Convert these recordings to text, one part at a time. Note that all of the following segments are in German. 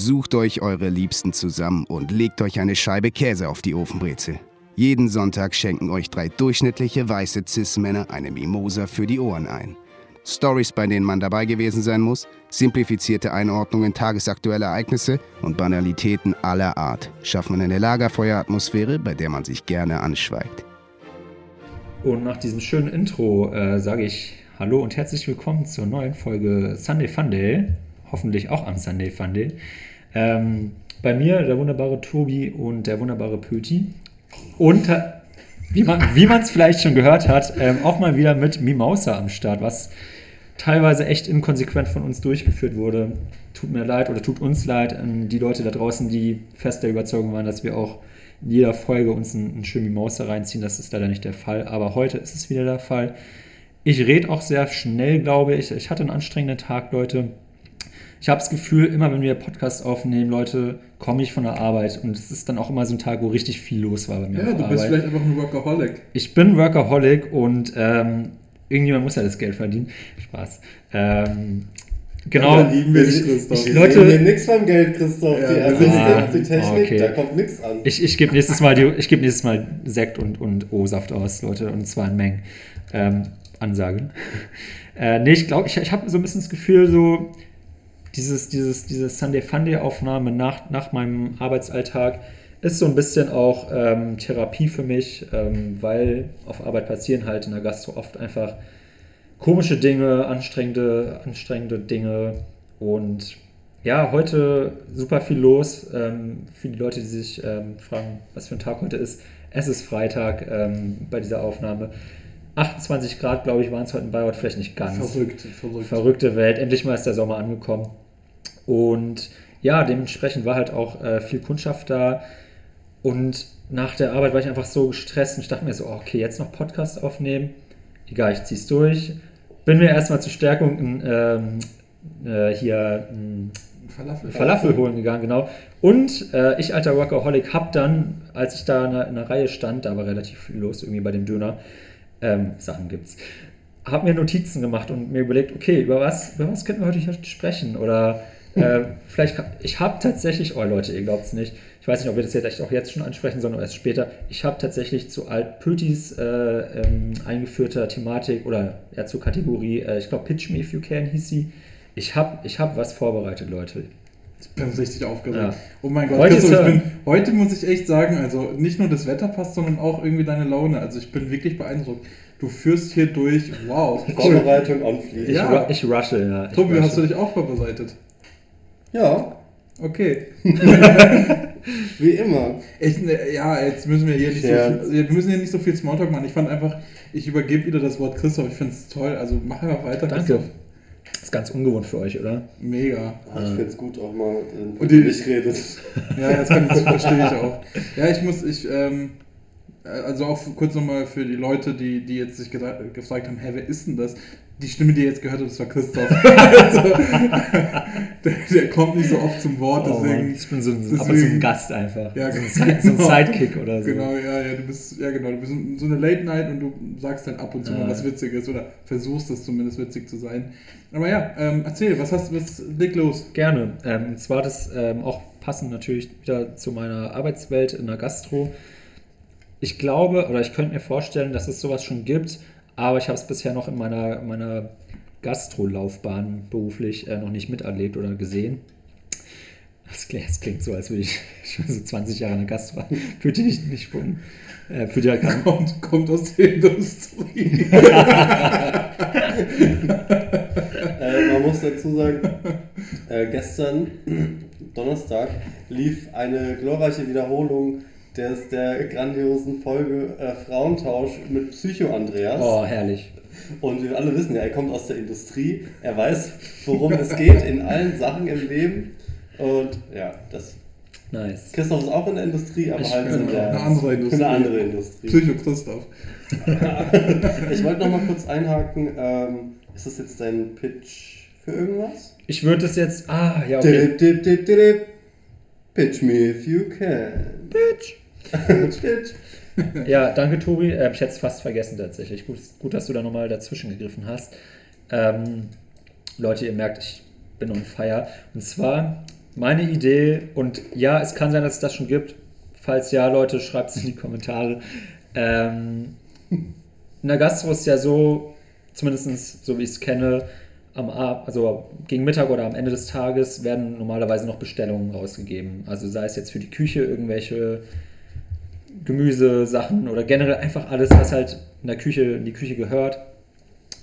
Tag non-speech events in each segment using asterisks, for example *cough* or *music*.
Sucht euch eure Liebsten zusammen und legt euch eine Scheibe Käse auf die Ofenbrezel. Jeden Sonntag schenken euch drei durchschnittliche weiße Cis-Männer eine Mimosa für die Ohren ein. Stories, bei denen man dabei gewesen sein muss, simplifizierte Einordnungen tagesaktueller Ereignisse und Banalitäten aller Art schaffen eine Lagerfeueratmosphäre, bei der man sich gerne anschweigt. Und nach diesem schönen Intro äh, sage ich Hallo und herzlich willkommen zur neuen Folge Sunday Funday. Hoffentlich auch am Sunday Funday. Ähm, bei mir der wunderbare Tobi und der wunderbare Pöti. Und wie man es vielleicht schon gehört hat, ähm, auch mal wieder mit Mimausa am Start, was teilweise echt inkonsequent von uns durchgeführt wurde. Tut mir leid oder tut uns leid an die Leute da draußen, die fest der Überzeugung waren, dass wir auch in jeder Folge uns einen, einen schönen Mimausa reinziehen. Das ist leider nicht der Fall, aber heute ist es wieder der Fall. Ich rede auch sehr schnell, glaube ich. Ich hatte einen anstrengenden Tag, Leute. Ich habe das Gefühl, immer wenn wir Podcast aufnehmen, Leute, komme ich von der Arbeit und es ist dann auch immer so ein Tag, wo richtig viel los war bei mir. Ja, du bist vielleicht einfach ein Workaholic. Ich bin Workaholic und ähm, irgendjemand muss ja das Geld verdienen. Spaß. Ähm, genau. Ja, lieben wir dich, Christoph. Ich, Leute, wir nichts vom Geld, Christoph. Ja, die Akustik, ah, die Technik, okay. da kommt nichts an. Ich, ich gebe nächstes, Mal geb nächstes Mal Sekt und, und O-Saft aus, Leute, und zwar in Mengen. Ähm, Ansage. *laughs* äh, nee, ich glaube, ich, ich habe so ein bisschen das Gefühl, so dieses, dieses, diese Sunday Funday Aufnahme nach, nach meinem Arbeitsalltag ist so ein bisschen auch ähm, Therapie für mich, ähm, weil auf Arbeit passieren halt in der Gastro oft einfach komische Dinge, anstrengende, anstrengende Dinge und ja, heute super viel los. Ähm, für die Leute, die sich ähm, fragen, was für ein Tag heute ist. Es ist Freitag ähm, bei dieser Aufnahme. 28 Grad, glaube ich, waren es heute in Bayreuth, vielleicht nicht ganz. Verrückt, verrückt. Verrückte Welt. Endlich mal ist der Sommer angekommen. Und ja, dementsprechend war halt auch äh, viel Kundschaft da. Und nach der Arbeit war ich einfach so gestresst und ich dachte mir so, okay, jetzt noch Podcast aufnehmen. Egal, ich zieh's durch. Bin mir erstmal zur Stärkung in, ähm, äh, hier ein Falafel. Falafel holen gegangen, genau. Und äh, ich, alter Workaholic, hab dann, als ich da in einer, in einer Reihe stand, da war relativ viel los irgendwie bei dem Döner, ähm, Sachen gibt's. Hab mir Notizen gemacht und mir überlegt, okay, über was, über was könnten wir heute sprechen? Oder äh, vielleicht, ich habe tatsächlich, oh Leute, ihr glaubt es nicht, ich weiß nicht, ob wir das jetzt echt auch jetzt schon ansprechen, sondern erst später. Ich habe tatsächlich zu Alt Pötis äh, ähm, eingeführter Thematik oder ja, zur Kategorie, äh, ich glaube, Pitch Me If You Can hieß sie. Ich habe ich hab was vorbereitet, Leute. Ich bin richtig aufgeregt. Ja. Oh mein Gott, heute, Christoph, bin, heute muss ich echt sagen, also nicht nur das Wetter passt, sondern auch irgendwie deine Laune. Also ich bin wirklich beeindruckt. Du führst hier durch, wow. Vorbereitung anfließen. Ich, ja. ich rushe, ja. Ich Tobi, rushe. hast du dich auch vorbereitet? Ja. Okay. *laughs* Wie immer. Ich, ne, ja, jetzt müssen wir hier nicht ja. so viel, wir müssen hier nicht so viel Smalltalk machen. Ich fand einfach, ich übergebe wieder das Wort Christoph. Ich finde es toll. Also mach einfach weiter, Danke. Christoph. Das ist ganz ungewohnt für euch, oder? Mega. Ah, ich finde es gut, auch mal, wenn und die, nicht redet. Ja, das, kann ich, das *laughs* verstehe ich auch. Ja, ich muss, ich, ähm, also auch kurz nochmal für die Leute, die, die jetzt sich gesagt, gefragt haben, hä, wer ist denn das? Die Stimme, die ihr jetzt gehört habt, das war Christoph. *laughs* also, der, der, kommt nicht so oft zum Wort, oh deswegen. Oh ich bin so ein, deswegen, aber so ein Gast einfach. Ja, so, ein, so ein genau. Sidekick oder so. Genau, ja, ja, du bist, ja genau, du bist so eine Late Night und du sagst dann ab und zu ja. mal was Witziges oder versuchst das zumindest witzig zu sein. Aber ja, ähm, erzähl, was hast was leg los? Gerne. Ähm, und zwar das ähm, auch passend natürlich wieder zu meiner Arbeitswelt in der Gastro ich glaube oder ich könnte mir vorstellen, dass es sowas schon gibt, aber ich habe es bisher noch in meiner, meiner Gastro-Laufbahn beruflich äh, noch nicht miterlebt oder gesehen. Das klingt, das klingt, so, als würde ich *laughs* schon so 20 Jahre in der Gastro Fühlt ihr nicht, nicht spucken? Äh, fühlt ihr halt kommt, kommt aus der Industrie. *laughs* äh, man muss dazu sagen, äh, gestern, Donnerstag, lief eine glorreiche Wiederholung der ist der grandiosen Folge äh, Frauentausch mit Psycho Andreas. Oh, herrlich. Und wir alle wissen ja, er kommt aus der Industrie, er weiß, worum es geht in allen Sachen im Leben. Und ja, das. Nice. Christoph ist auch in der Industrie, aber ich halt in der, eine andere Industrie. Eine andere Industrie. Psycho Christoph. *laughs* ich wollte noch mal kurz einhaken. Ähm, ist das jetzt dein Pitch für irgendwas? Ich würde es jetzt. Ah, ja, okay. Dip, dip, dip, Pitch me if you can. Pitch. *laughs* ja, danke Tobi. Äh, ich hätte es fast vergessen tatsächlich. Gut, gut, dass du da nochmal dazwischen gegriffen hast. Ähm, Leute, ihr merkt, ich bin on fire. Und zwar meine Idee, und ja, es kann sein, dass es das schon gibt. Falls ja, Leute, schreibt es in die Kommentare. Ähm, in der Gastro ist ja so, zumindest so wie ich es kenne, am Ab also gegen Mittag oder am Ende des Tages werden normalerweise noch Bestellungen rausgegeben. Also sei es jetzt für die Küche irgendwelche Gemüsesachen oder generell einfach alles, was halt in der Küche, in die Küche gehört.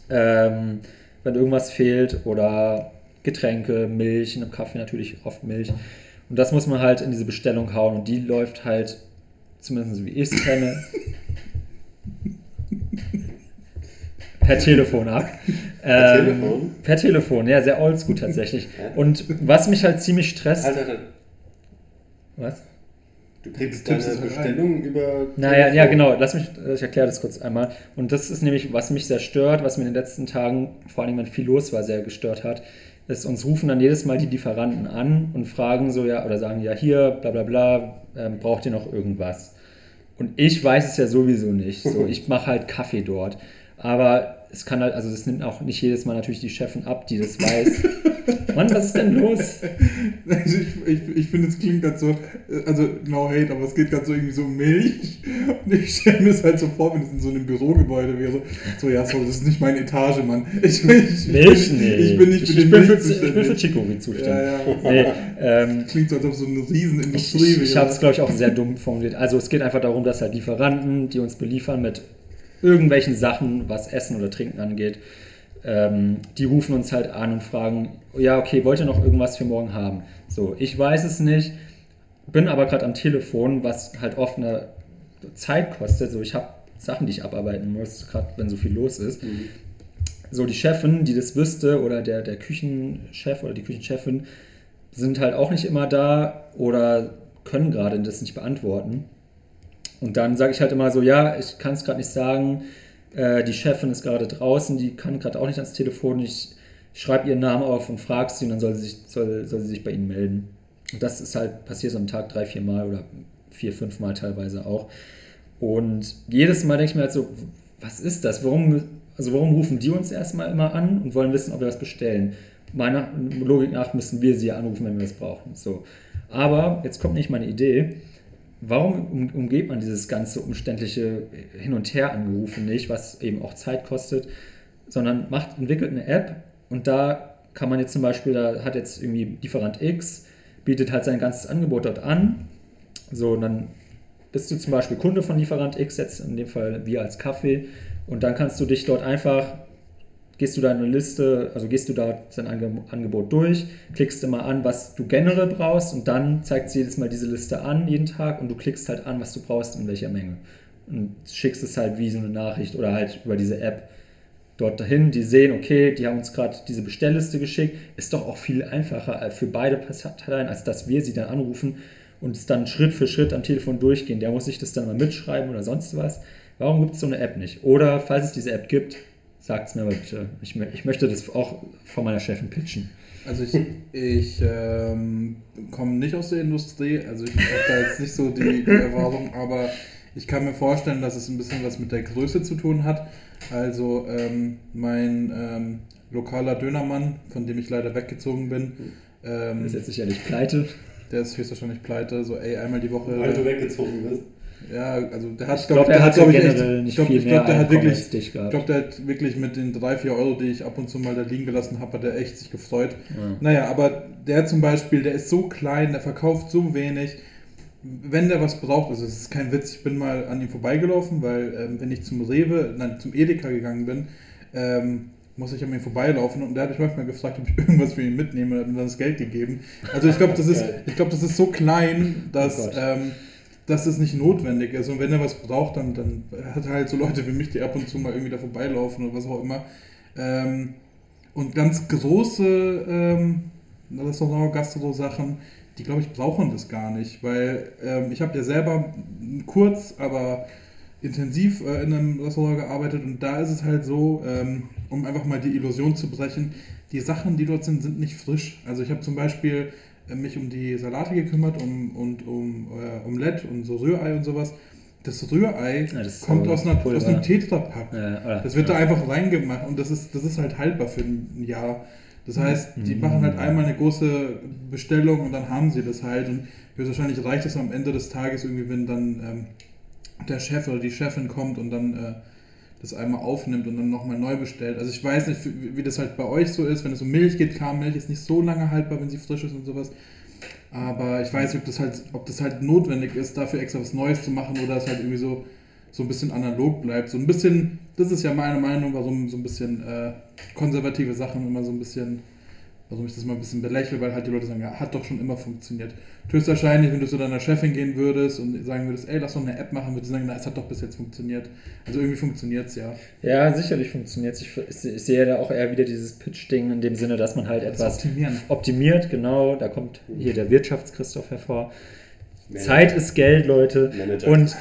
Ähm, wenn irgendwas fehlt oder Getränke, Milch, in einem Kaffee natürlich oft Milch. Und das muss man halt in diese Bestellung hauen und die läuft halt, zumindest wie ich es kenne, *laughs* per Telefon ab. Per Ähm, Telefon? Per Telefon, ja, sehr oldschool tatsächlich. Und was mich halt ziemlich stresst. Alter, Alter, Was? Du kriegst deine halt Bestellung über. Naja, ja, genau. Lass mich, ich erkläre das kurz einmal. Und das ist nämlich, was mich sehr stört, was mir in den letzten Tagen, vor allem wenn viel los war, sehr gestört hat, ist, uns rufen dann jedes Mal die Lieferanten an und fragen so, ja, oder sagen, ja, hier, bla bla bla, ähm, braucht ihr noch irgendwas? Und ich weiß es ja sowieso nicht. So, *laughs* ich mache halt Kaffee dort. Aber es kann halt, also das nimmt auch nicht jedes Mal natürlich die Chefin ab, die das weiß. *laughs* Mann, was ist denn los? Also ich, ich, ich finde, es klingt gerade so, also no hate, aber es geht gerade so irgendwie so um Milch. Und ich stelle mir das halt so vor, wenn es in so einem Bürogebäude wäre. So, ja, so, das ist nicht meine Etage, Mann. Ich, ich, Milch? Nee. ich bin nicht für ich bin für, ich bin für zuständig. Chicory zuständig. Ja, ja. Nee, ähm, Klingt so, als ob so eine Riesenindustrie ich, ich habe es, wäre. glaube ich, auch sehr dumm formuliert. Also es geht einfach darum, dass halt Lieferanten, die uns beliefern mit irgendwelchen Sachen, was Essen oder Trinken angeht, ähm, die rufen uns halt an und fragen, ja, okay, wollt ihr noch irgendwas für morgen haben? So, ich weiß es nicht, bin aber gerade am Telefon, was halt oft eine Zeit kostet. So, ich habe Sachen, die ich abarbeiten muss, gerade wenn so viel los ist. Mhm. So, die Chefin, die das wüsste, oder der, der Küchenchef oder die Küchenchefin, sind halt auch nicht immer da oder können gerade das nicht beantworten. Und dann sage ich halt immer so, ja, ich kann es gerade nicht sagen, äh, die Chefin ist gerade draußen, die kann gerade auch nicht ans Telefon, ich schreibe ihren Namen auf und frage sie und dann soll sie, sich, soll, soll sie sich bei ihnen melden. Und das ist halt passiert so am Tag drei, vier Mal oder vier, fünf Mal teilweise auch. Und jedes Mal denke ich mir halt so, was ist das? Warum, also warum rufen die uns erstmal immer an und wollen wissen, ob wir was bestellen? Meiner Logik nach müssen wir sie anrufen, wenn wir es brauchen. So. Aber jetzt kommt nicht meine Idee. Warum um, umgeht man dieses ganze umständliche Hin- und Her angerufen nicht, was eben auch Zeit kostet, sondern macht, entwickelt eine App und da kann man jetzt zum Beispiel, da hat jetzt irgendwie Lieferant X, bietet halt sein ganzes Angebot dort an. So, und dann bist du zum Beispiel Kunde von Lieferant X, jetzt in dem Fall wir als Kaffee, und dann kannst du dich dort einfach, gehst du deine Liste, also gehst du da Ange Angebot durch, klickst immer an, was du generell brauchst, und dann zeigt sie jedes Mal diese Liste an, jeden Tag, und du klickst halt an, was du brauchst, in welcher Menge. Und schickst es halt wie so eine Nachricht oder halt über diese App dort dahin, die sehen, okay, die haben uns gerade diese Bestellliste geschickt, ist doch auch viel einfacher äh, für beide Parteien, als dass wir sie dann anrufen und es dann Schritt für Schritt am Telefon durchgehen. Der muss sich das dann mal mitschreiben oder sonst was. Warum gibt es so eine App nicht? Oder falls es diese App gibt, sagt es mir mal bitte. Ich, mö- ich möchte das auch von meiner Chefin pitchen. Also ich, ich ähm, komme nicht aus der Industrie, also ich habe da jetzt nicht so die, die *laughs* Erfahrung, aber ich kann mir vorstellen, dass es ein bisschen was mit der Größe zu tun hat. Also ähm, mein ähm, lokaler Dönermann, von dem ich leider weggezogen bin, ähm, Ist jetzt sicherlich pleite. der ist höchstwahrscheinlich pleite, so ey, einmal die Woche. Weil du weggezogen bist. Ja, also der hat, Ich glaube, er der hatte glaub ich, generell echt- nicht ich glaub, viel ich mehr glaub, der hat wirklich, ich glaube, der hat wirklich mit den 3, 4 Euro, die ich ab und zu mal da liegen gelassen habe, hat er echt sich gefreut. Ja. Naja, aber der zum Beispiel, der ist so klein, der verkauft so wenig. Wenn der was braucht, also es ist kein Witz, ich bin mal an ihm vorbeigelaufen, weil ähm, wenn ich zum Rewe, nein, zum Edeka gegangen bin, ähm, muss ich an ihm vorbeilaufen und der hat mich manchmal gefragt, ob ich *laughs* irgendwas für ihn mitnehme und hat mir dann das Geld gegeben. Also ich glaube, das ist, *laughs* ich glaube, das ist so klein, dass, Oh Gott. ähm, dass es nicht notwendig ist. Und wenn er was braucht, dann, dann hat er halt so Leute wie mich, die ab und zu mal irgendwie da vorbeilaufen oder was auch immer. Ähm, und ganz große ähm, Restaurant, Gastro-Sachen, die glaube ich brauchen das gar nicht, weil ähm, ich habe ja selber kurz, aber intensiv äh, in einem Restaurant gearbeitet und da ist es halt so, ähm, um einfach mal die Illusion zu brechen, die Sachen, die dort sind, sind nicht frisch. Also ich habe zum Beispiel mich um die Salate gekümmert um, und um äh, Omelette und so Rührei und sowas. Das Rührei Ja, das kommt so aus, einer, Pulver. aus einem Tetrapack. Äh, oder- Das wird ja. da einfach reingemacht und das ist, das ist halt haltbar für ein Jahr. Das heißt, die Mhm. machen halt einmal eine große Bestellung und dann haben sie das halt. Und höchstwahrscheinlich reicht es am Ende des Tages irgendwie, wenn dann ähm, der Chef oder die Chefin kommt und dann äh, das einmal aufnimmt und dann nochmal neu bestellt. Also ich weiß nicht, wie, wie das halt bei euch so ist, wenn es um Milch geht, klar, Milch ist nicht so lange haltbar, wenn sie frisch ist und sowas. Aber ich weiß nicht, ob das halt, ob das halt notwendig ist, dafür extra was Neues zu machen oder es halt irgendwie so, so ein bisschen analog bleibt. So ein bisschen, das ist ja meine Meinung, warum so ein bisschen äh, konservative Sachen immer so ein bisschen, warum ich das mal ein bisschen belächle, weil halt die Leute sagen, ja, hat doch schon immer funktioniert. Höchstwahrscheinlich, wenn du zu deiner Chefin gehen würdest und sagen würdest, ey, lass doch eine App machen, würde sie sagen, na, es hat doch bis jetzt funktioniert. Also irgendwie funktioniert es ja. Ja, sicherlich funktioniert es. Ich, ich sehe da auch eher wieder dieses Pitch-Ding in dem Sinne, dass man halt Das etwas optimieren. optimiert, genau. Da kommt hier der Wirtschaftschristoph hervor. Manager. Zeit ist Geld, Leute. Manager. Und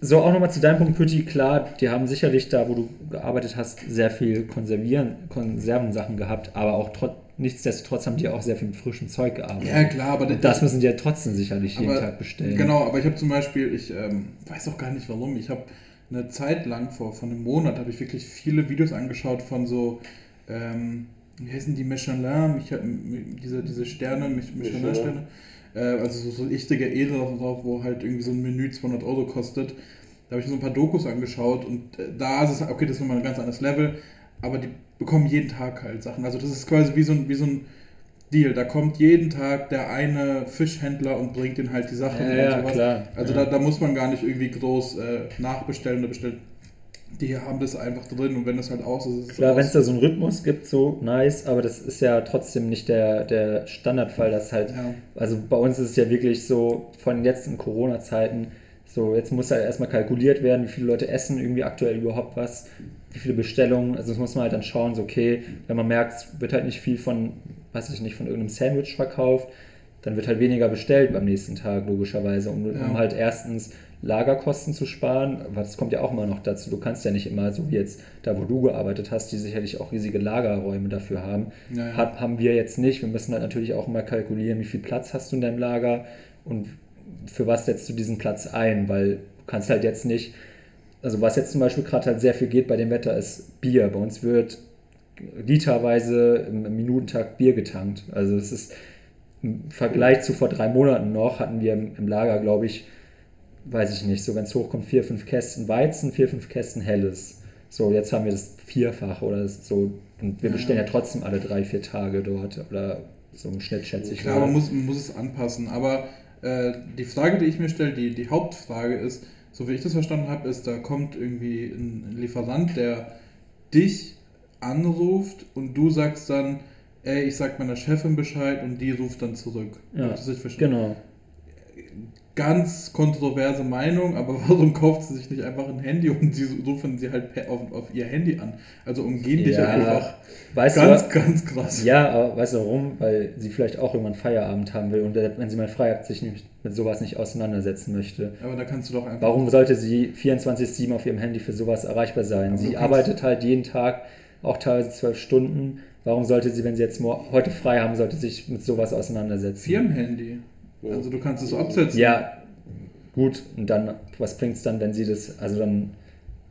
so auch nochmal zu deinem Punkt, Pütti, klar, die haben sicherlich da, wo du gearbeitet hast, sehr viel Konservieren, Konservensachen gehabt, aber auch trotz, nichtsdestotrotz haben die auch sehr viel mit frischem Zeug gearbeitet. Ja, klar, aber Und das müssen die ja trotzdem sicherlich jeden Aber- Tag bestellen. Genau, aber ich habe zum Beispiel, ich ähm, weiß auch gar nicht warum, ich habe eine Zeit lang, vor, vor einem Monat, habe ich wirklich viele Videos angeschaut von so, ähm, wie heißen die Michelin, diese, diese Sterne, Mich- Michelin-Sterne, äh, also so, so richtige Edel drauf, wo halt irgendwie so ein Menü 200 Euro kostet. Da habe ich mir so ein paar Dokus angeschaut und äh, da ist es, okay, das ist nochmal ein ganz anderes Level, aber die bekommen jeden Tag halt Sachen. Also das ist quasi wie so ein, wie so ein Deal. Da kommt jeden Tag der eine Fischhändler und bringt ihnen halt die Sachen Ja, und ja, sowas. klar. Also Ja. da, da muss man gar nicht irgendwie groß äh, nachbestellen oder bestellen. Die haben das einfach drin und wenn das halt aus ist, ist es Klar, wenn es da so einen Rhythmus gibt, so nice, aber das ist ja trotzdem nicht der, der Standardfall, dass halt, Ja. also bei uns ist es ja wirklich so, von jetzt in Corona-Zeiten, so jetzt muss halt erstmal kalkuliert werden, wie viele Leute essen irgendwie aktuell überhaupt was, wie viele Bestellungen, also das muss man halt dann schauen, so okay, wenn man merkt, es wird halt nicht viel von, weiß ich nicht, von irgendeinem Sandwich verkauft, dann wird halt weniger bestellt beim nächsten Tag, logischerweise, um, Ja. um halt erstens Lagerkosten zu sparen, aber das kommt ja auch immer noch dazu. Du kannst ja nicht immer, so wie jetzt da, wo du gearbeitet hast, die sicherlich auch riesige Lagerräume dafür haben. Ja, ja. Haben wir jetzt nicht. Wir müssen halt natürlich auch immer kalkulieren, wie viel Platz hast du in deinem Lager und für was setzt du diesen Platz ein, weil du kannst halt jetzt nicht, also was jetzt zum Beispiel gerade halt sehr viel geht bei dem Wetter, ist Bier. Bei uns wird literweise im, Minutentag Bier getankt. Also es ist im Vergleich zu vor drei Monaten noch, hatten wir im, Lager, glaube ich, weiß ich nicht, so ganz hoch kommt vier, fünf Kästen Weizen, vier, fünf Kästen Helles. So, jetzt haben wir das vierfach oder so. Und wir Ja. bestellen ja trotzdem alle drei, vier Tage dort oder so im Schnitt, schätze ich. Klar, man muss, man muss es anpassen. Aber äh, die Frage, die ich mir stelle, die, die Hauptfrage ist, so wie ich das verstanden habe, ist, da kommt irgendwie ein Lieferant, der dich anruft und du sagst dann, ey, ich sag meiner Chefin Bescheid und die ruft dann zurück. Ja, ich das richtig verstanden? genau. Ganz kontroverse Meinung, aber *laughs* warum kauft sie sich nicht einfach ein Handy und sie rufen sie halt auf, auf ihr Handy an? Also umgehen dich Ja, einfach. Weißt Ganz, du, ganz krass. ja, aber weißt du warum? Weil sie vielleicht auch irgendwann Feierabend haben will und wenn sie mal frei hat, sich nicht mit sowas nicht auseinandersetzen möchte. Aber da kannst du doch einfach. Warum sollte sie 24-7 auf ihrem Handy für sowas erreichbar sein? Aber sie arbeitet halt jeden Tag, auch teilweise zwölf Stunden. Warum sollte sie, wenn sie jetzt heute frei haben, sollte sich mit sowas auseinandersetzen? Firmenhandy. Also du kannst es so absetzen. Ja, gut. Und dann, was bringt es dann, wenn sie das, also dann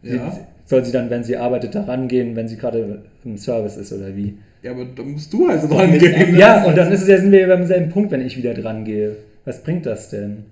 Ja. sie, soll sie dann, wenn sie arbeitet, da rangehen, wenn sie gerade im Service ist oder wie? Ja, aber da musst du halt doch dran gehen. Ja, und dann ist es ja, sind wir beim selben Punkt, wenn ich wieder dran gehe. Was bringt das denn?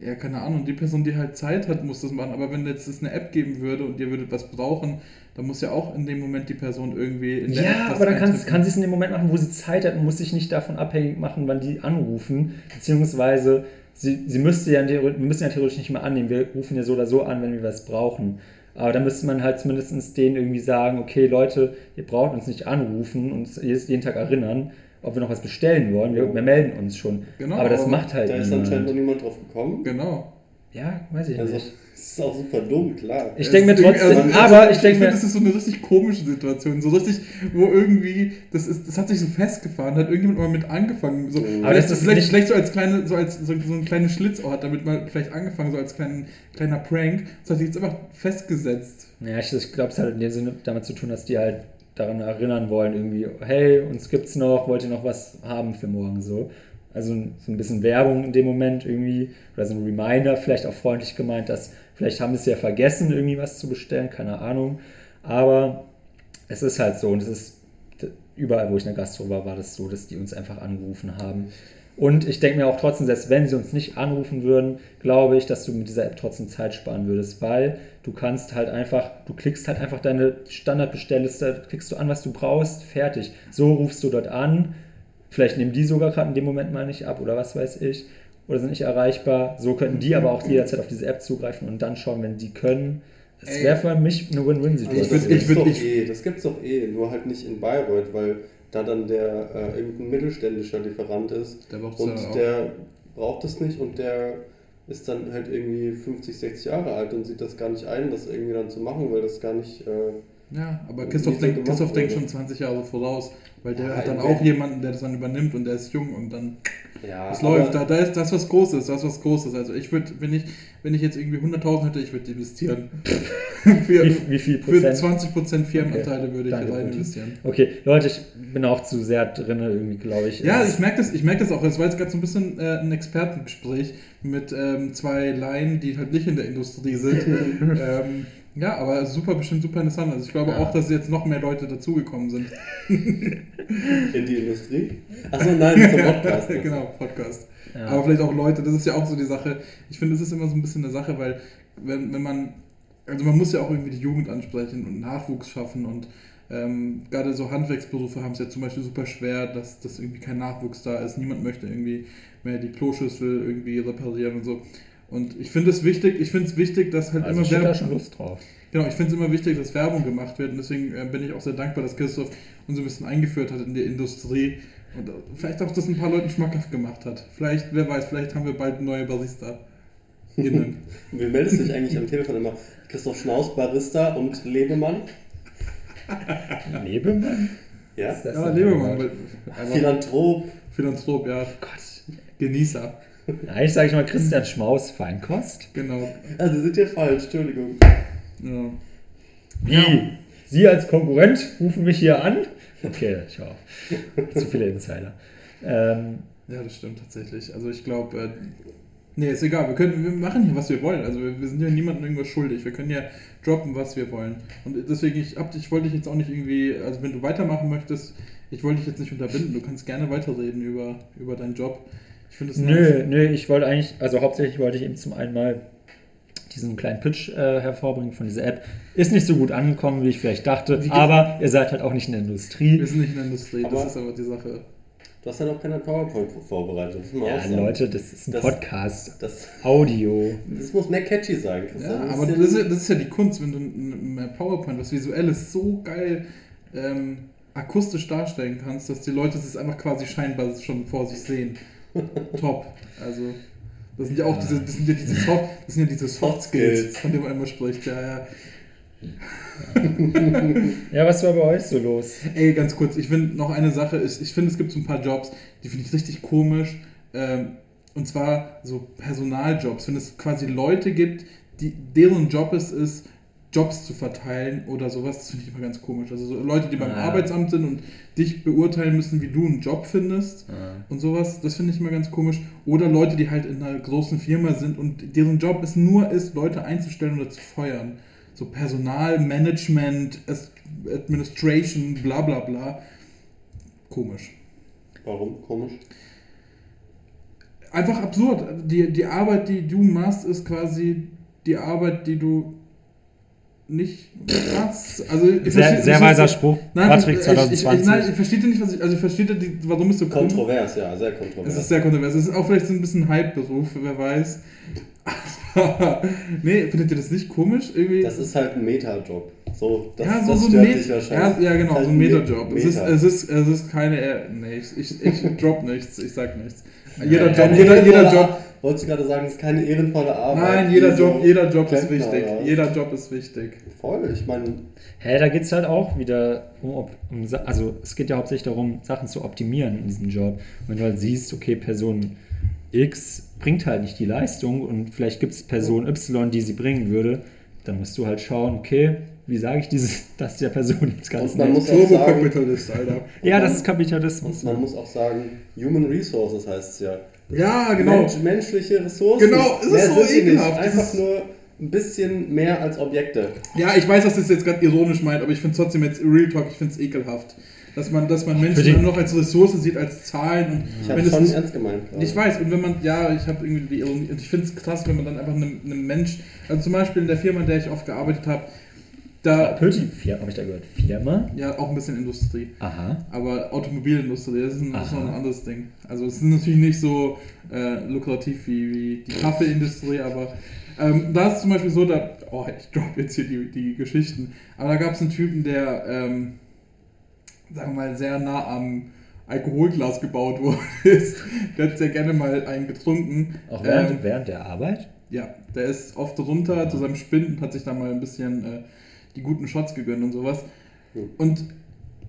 Ja, keine Ahnung. Die Person, die halt Zeit hat, muss das machen. Aber wenn jetzt es eine App geben würde und ihr würdet was brauchen, dann muss ja auch in dem Moment die Person irgendwie in der App Ja, was aber dann kann, sie es in dem Moment machen, wo sie Zeit hat und muss sich nicht davon abhängig machen, wann die anrufen. Beziehungsweise, sie, sie müsste ja, theoretisch- wir müssen ja theoretisch nicht mal annehmen. Wir rufen ja so oder so an, wenn wir was brauchen. Aber dann müsste man halt zumindest denen irgendwie sagen, okay, Leute, ihr braucht uns nicht anrufen und uns jeden Tag erinnern, ob wir noch was bestellen wollen. Wir, wir melden uns schon. Genau, aber das aber macht halt Da ist anscheinend noch niemand. niemand drauf gekommen. Genau. Ja, weiß ich Also, nicht. das ist auch super dumm, klar. Ich denke mir trotzdem, also, aber ich denke finde, mir, das ist so eine richtig komische Situation. So richtig, wo irgendwie, das ist, das hat sich so festgefahren, hat irgendjemand mal mit angefangen. So, Aber das ist vielleicht, vielleicht so als kleine, so als so, so ein kleines Schlitzort, damit mal vielleicht angefangen, so als kleinen, kleiner Prank. Das hat sich jetzt einfach festgesetzt. Ja, ich, ich glaube, es hat in dem Sinne damit zu tun, dass die halt daran erinnern wollen, irgendwie, hey, uns gibt's noch, wollt ihr noch was haben für morgen so. Also so ein bisschen Werbung in dem Moment irgendwie, oder so ein Reminder, vielleicht auch freundlich gemeint, dass vielleicht haben sie es ja vergessen, irgendwie was zu bestellen, keine Ahnung. Aber es ist halt so und es ist, überall, wo ich in der Gastro war, war das so, dass die uns einfach angerufen haben. Und ich denke mir auch trotzdem, selbst wenn sie uns nicht anrufen würden, glaube ich, dass du mit dieser App trotzdem Zeit sparen würdest, weil du kannst halt einfach, du klickst halt einfach deine Standardbestellliste, klickst du an, was du brauchst, fertig. So rufst du dort an. Vielleicht nehmen die sogar gerade in dem Moment mal nicht ab oder was weiß ich. Oder sind nicht erreichbar. So könnten die aber auch jederzeit auf diese App zugreifen und dann schauen, wenn die können. Es Ey. wäre für mich eine Also Win-Win-Situation. das würd- gibt's würd- doch ich- eh, das gibt's doch eh, nur halt nicht in Bayreuth, weil da dann der äh, irgendein mittelständischer Lieferant ist Der und der braucht es nicht und der ist dann halt irgendwie 50, 60 Jahre alt und sieht das gar nicht ein, das irgendwie dann zu machen, weil das gar nicht. Äh, Ja, aber Wie Christoph gemacht Christoph denkt schon 20 Jahre voraus, weil der Ja, hat dann auch jemanden, der das dann übernimmt und der ist jung und dann ja, aber- läuft. Da, da ist das was Großes, das ist was Großes. Also ich würde, wenn ich, wenn ich jetzt irgendwie 100.000 hätte, ich würde investieren. *laughs* für, Wie, wie viel für Prozent? 20% Firmenanteile würde ich rein investieren. Okay, Leute, ich bin auch zu sehr drin irgendwie, glaube ich. Ja, ich merke das, ich merk das auch. Es war jetzt gerade so ein bisschen äh, ein Expertengespräch mit ähm, zwei Laien, die halt nicht in der Industrie sind. *laughs* ähm, ja, aber super, bestimmt super interessant. Also ich glaube Ja. auch, dass jetzt noch mehr Leute dazugekommen sind. *laughs* in die Industrie? Achso, nein, zum *laughs* Podcast. genau, Podcast. Ja. Aber vielleicht auch Leute, das ist ja auch so die Sache. Ich finde, das ist immer so ein bisschen eine Sache, weil wenn, wenn man, also man muss ja auch irgendwie die Jugend ansprechen und Nachwuchs schaffen und ähm, gerade so Handwerksberufe haben es ja zum Beispiel super schwer, dass, dass irgendwie kein Nachwuchs da ist. Niemand möchte irgendwie mehr die Kloschüssel irgendwie reparieren und so. Und ich finde es wichig, ich finde es wichtig, dass halt also immer hätte da Werbung, schon Lust drauf. Genau, ich finde es immer wichtig, dass Werbung gemacht wird und deswegen äh, bin ich auch sehr dankbar, dass Christoph uns so ein bisschen eingeführt hat in die Industrie und vielleicht auch das ein paar Leuten schmackhaft gemacht hat. Vielleicht, wer weiß, vielleicht haben wir bald neue Barista. Innen. *laughs* Wie meldest du dich eigentlich am Telefon immer? Christoph Schnaus, Barista und Lebemann? *laughs* Lebemann? Ja? Ja, Lebemann. Philanthrop. Philanthrop, ja. Gott. Genießer. Eigentlich sage ich mal Christian Schmaus Feinkost. Genau. Also sind hier falsch, Entschuldigung. Ja. Wie? Ja. Sie als Konkurrent rufen mich hier an? Okay, ich auf. Zu viele Insider. Ähm, ja, das stimmt tatsächlich. Also ich glaube, äh, nee, ist egal. Wir, können, wir machen hier, was wir wollen. Also wir, wir sind ja niemandem irgendwas schuldig. Wir können ja droppen, was wir wollen. Und deswegen, ich, hab, ich wollte dich jetzt auch nicht irgendwie, also wenn du weitermachen möchtest, ich wollte dich jetzt nicht unterbinden. Du kannst gerne weiterreden über, über deinen Job. Ich finde es nö, nö, ich wollte eigentlich, also hauptsächlich wollte ich eben zum einen mal diesen kleinen Pitch äh, hervorbringen von dieser App. Ist nicht so gut angekommen, wie ich vielleicht dachte, aber ihr seid halt auch nicht in der Industrie. Wir sind nicht in der Industrie, Aber- das ist aber die Sache. Du hast ja noch keine PowerPoint vorbereitet. Das Ja. Leute, das ist ein Das- Podcast. Das, Audio. das muss mehr catchy sein, Ja, Christian. aber das ist, ja- das ist ja die Kunst, wenn du ein ein PowerPoint, was Visuelles so geil ähm, akustisch darstellen kannst, dass die Leute es einfach quasi scheinbar schon vor sich sehen. Top. Also, das sind ja auch diese, das sind ja diese Soft, das sind ja diese Soft Skills, Skills. von denen man immer spricht. Ja, ja. *laughs* Ja, was war bei euch so los? Ey, ganz kurz, ich finde noch eine Sache, ist, ich finde, es gibt so ein paar Jobs, die finde ich richtig komisch. Ähm, und zwar so Personaljobs, wenn es quasi Leute gibt, die, deren Job es ist, Jobs zu verteilen oder sowas, das finde ich immer ganz komisch. Also so Leute, die beim Ah. Arbeitsamt sind und dich beurteilen müssen, wie du einen Job findest Ah. und sowas, das finde ich immer ganz komisch. Oder Leute, die halt in einer großen Firma sind und deren Job es nur ist, Leute einzustellen oder zu feuern. So Personalmanagement, Administration, bla bla bla. Komisch. Warum? Komisch. Einfach absurd. Die, die Arbeit, die du machst, ist quasi die Arbeit, die du nicht machst. Also, ich Sehr, sehr weiser Spruch. Nein, Patrick ich, ich, ich, 2020. nein, ich verstehe nicht, was ich, also ich verstehe, die, warum es so komisch Kontrovers, ja, sehr kontrovers. Es ist sehr kontrovers. Es ist auch vielleicht so ein bisschen Hype-Beruf, wer weiß. Aber, *laughs* nee, findet ihr das nicht komisch? Irgendwie? das ist halt ein Meta-Job. So, das, ja, so, das so ein stört Met- dich ja, wahrscheinlich. ja, genau, Das ist so ein halt Meta-Job. Es ist, Meta. es, ist, es ist keine. Nee, ich, ich, ich *laughs* drop nichts, ich sag nichts. Jeder Ja, Job, jeder, jeder *laughs* Job. Wolltest du gerade sagen, es ist keine ehrenvolle Arbeit. Nein, jeder Job, so jeder Job ist Klempner wichtig. oder- Jeder Job ist wichtig. Voll, ich meine, Hä, da geht es halt auch wieder um, ob- um, also es geht ja hauptsächlich darum, Sachen zu optimieren in diesem Job. Und wenn du halt siehst, okay, Person X bringt halt nicht die Leistung und vielleicht gibt es Person Y, die sie bringen würde, dann musst du halt schauen, okay, wie sage ich dieses, *laughs* das der Person jetzt ganz Und man muss Turbokapitalist, Alter. Ja, das ist Kapitalismus. und man muss auch sagen, Human Resources heißt es ja. Ja, genau. Mensch, menschliche Ressourcen. Genau, es ist Mehr so ekelhaft. Einfach nur ein bisschen mehr als Objekte. Ja, ich weiß, dass das jetzt gerade ironisch meint, aber ich finde es trotzdem jetzt Real Talk, ich finde es ekelhaft. dass man, dass man Menschen nur noch als Ressource sieht, als Zahlen und Ich habe es schon nicht, ernst gemeint. gerade. ich weiß, und wenn man, ja, ich habe irgendwie die Ironie, und ich finde es krass, wenn man dann einfach einem, einem Mensch, also zum Beispiel in der Firma, in der ich oft gearbeitet habe, da, Pöti, habe ich da gehört. Firma? ja, auch ein bisschen Industrie. Aha. Aber Automobilindustrie, das ist, ein, das ist noch ein anderes Ding. Also es ist natürlich nicht so äh, lukrativ wie, wie die Kaffeeindustrie, aber ähm, da ist zum Beispiel so, da, oh, ich drop jetzt hier die, die Geschichten, aber da gab es einen Typen, der, ähm, sagen wir mal, sehr nah am Alkoholglas gebaut *laughs* wurde. ist. der hat sehr gerne mal einen getrunken. Auch während, Ähm, während der Arbeit? ja, der ist oft runter zu seinem Spind und hat sich da mal ein bisschen äh, die guten Shots gegönnt und sowas. Hm. Und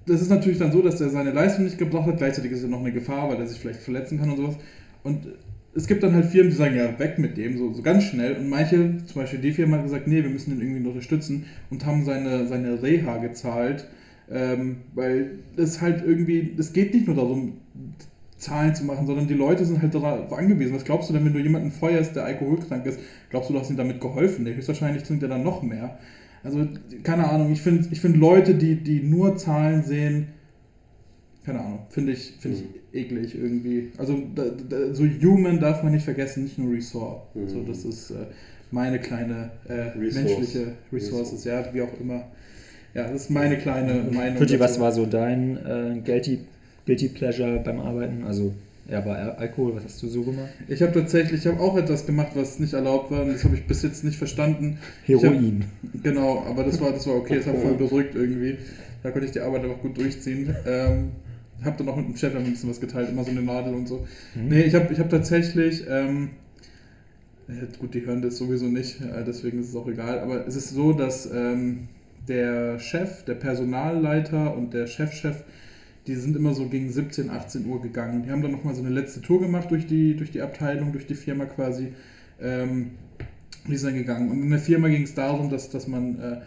das ist natürlich dann so, dass er seine Leistung nicht gebracht hat. Gleichzeitig ist er noch eine Gefahr, weil er sich vielleicht verletzen kann und sowas. Und es gibt dann halt Firmen, die sagen, ja, weg mit dem, so, so ganz schnell. Und manche, zum Beispiel die Firma, hat gesagt, nee, wir müssen ihn irgendwie unterstützen und haben seine, seine Reha gezahlt. Ähm, weil das halt irgendwie, es geht nicht nur darum, Zahlen zu machen, sondern die Leute sind halt darauf angewiesen. Was glaubst du denn, wenn du jemanden feuerst, der alkoholkrank ist? Glaubst du, du hast ihm damit geholfen? Nee, höchstwahrscheinlich trinkt er dann noch mehr. Also, keine Ahnung, ich finde ich find Leute, die, die nur Zahlen sehen, keine Ahnung, finde ich, find ich eklig irgendwie. Also, da, da, so human darf man nicht vergessen, nicht nur Resource. Mhm. So, das ist äh, meine kleine äh, Resource. menschliche Resources, ja, wie auch immer. Ja, das ist meine kleine Meinung. Pöti, was war so dein äh, guilty, guilty Pleasure beim Arbeiten? Also, ja, Al- Alkohol, was hast du so gemacht? Ich habe tatsächlich, ich habe auch etwas gemacht, was nicht erlaubt war und das habe ich bis jetzt nicht verstanden. Ich hab- Heroin. Genau, aber das war, das war okay, das hat voll beruhigt irgendwie. Da konnte ich die Arbeit einfach gut durchziehen. Ähm, habe dann auch mit dem Chef ein bisschen was geteilt, immer so eine Nadel und so. Nee, ich habe ich hab tatsächlich, ähm, äh, gut, die hören das sowieso nicht, äh, deswegen ist es auch egal, aber es ist so, dass ähm, der Chef, der Personalleiter und der Chefchef, die sind immer so gegen 17, 18 Uhr gegangen. Die haben dann nochmal so eine letzte Tour gemacht durch die, durch die Abteilung, durch die Firma quasi. Ähm, die sind dann gegangen. Und in der Firma ging es darum, dass, dass man äh,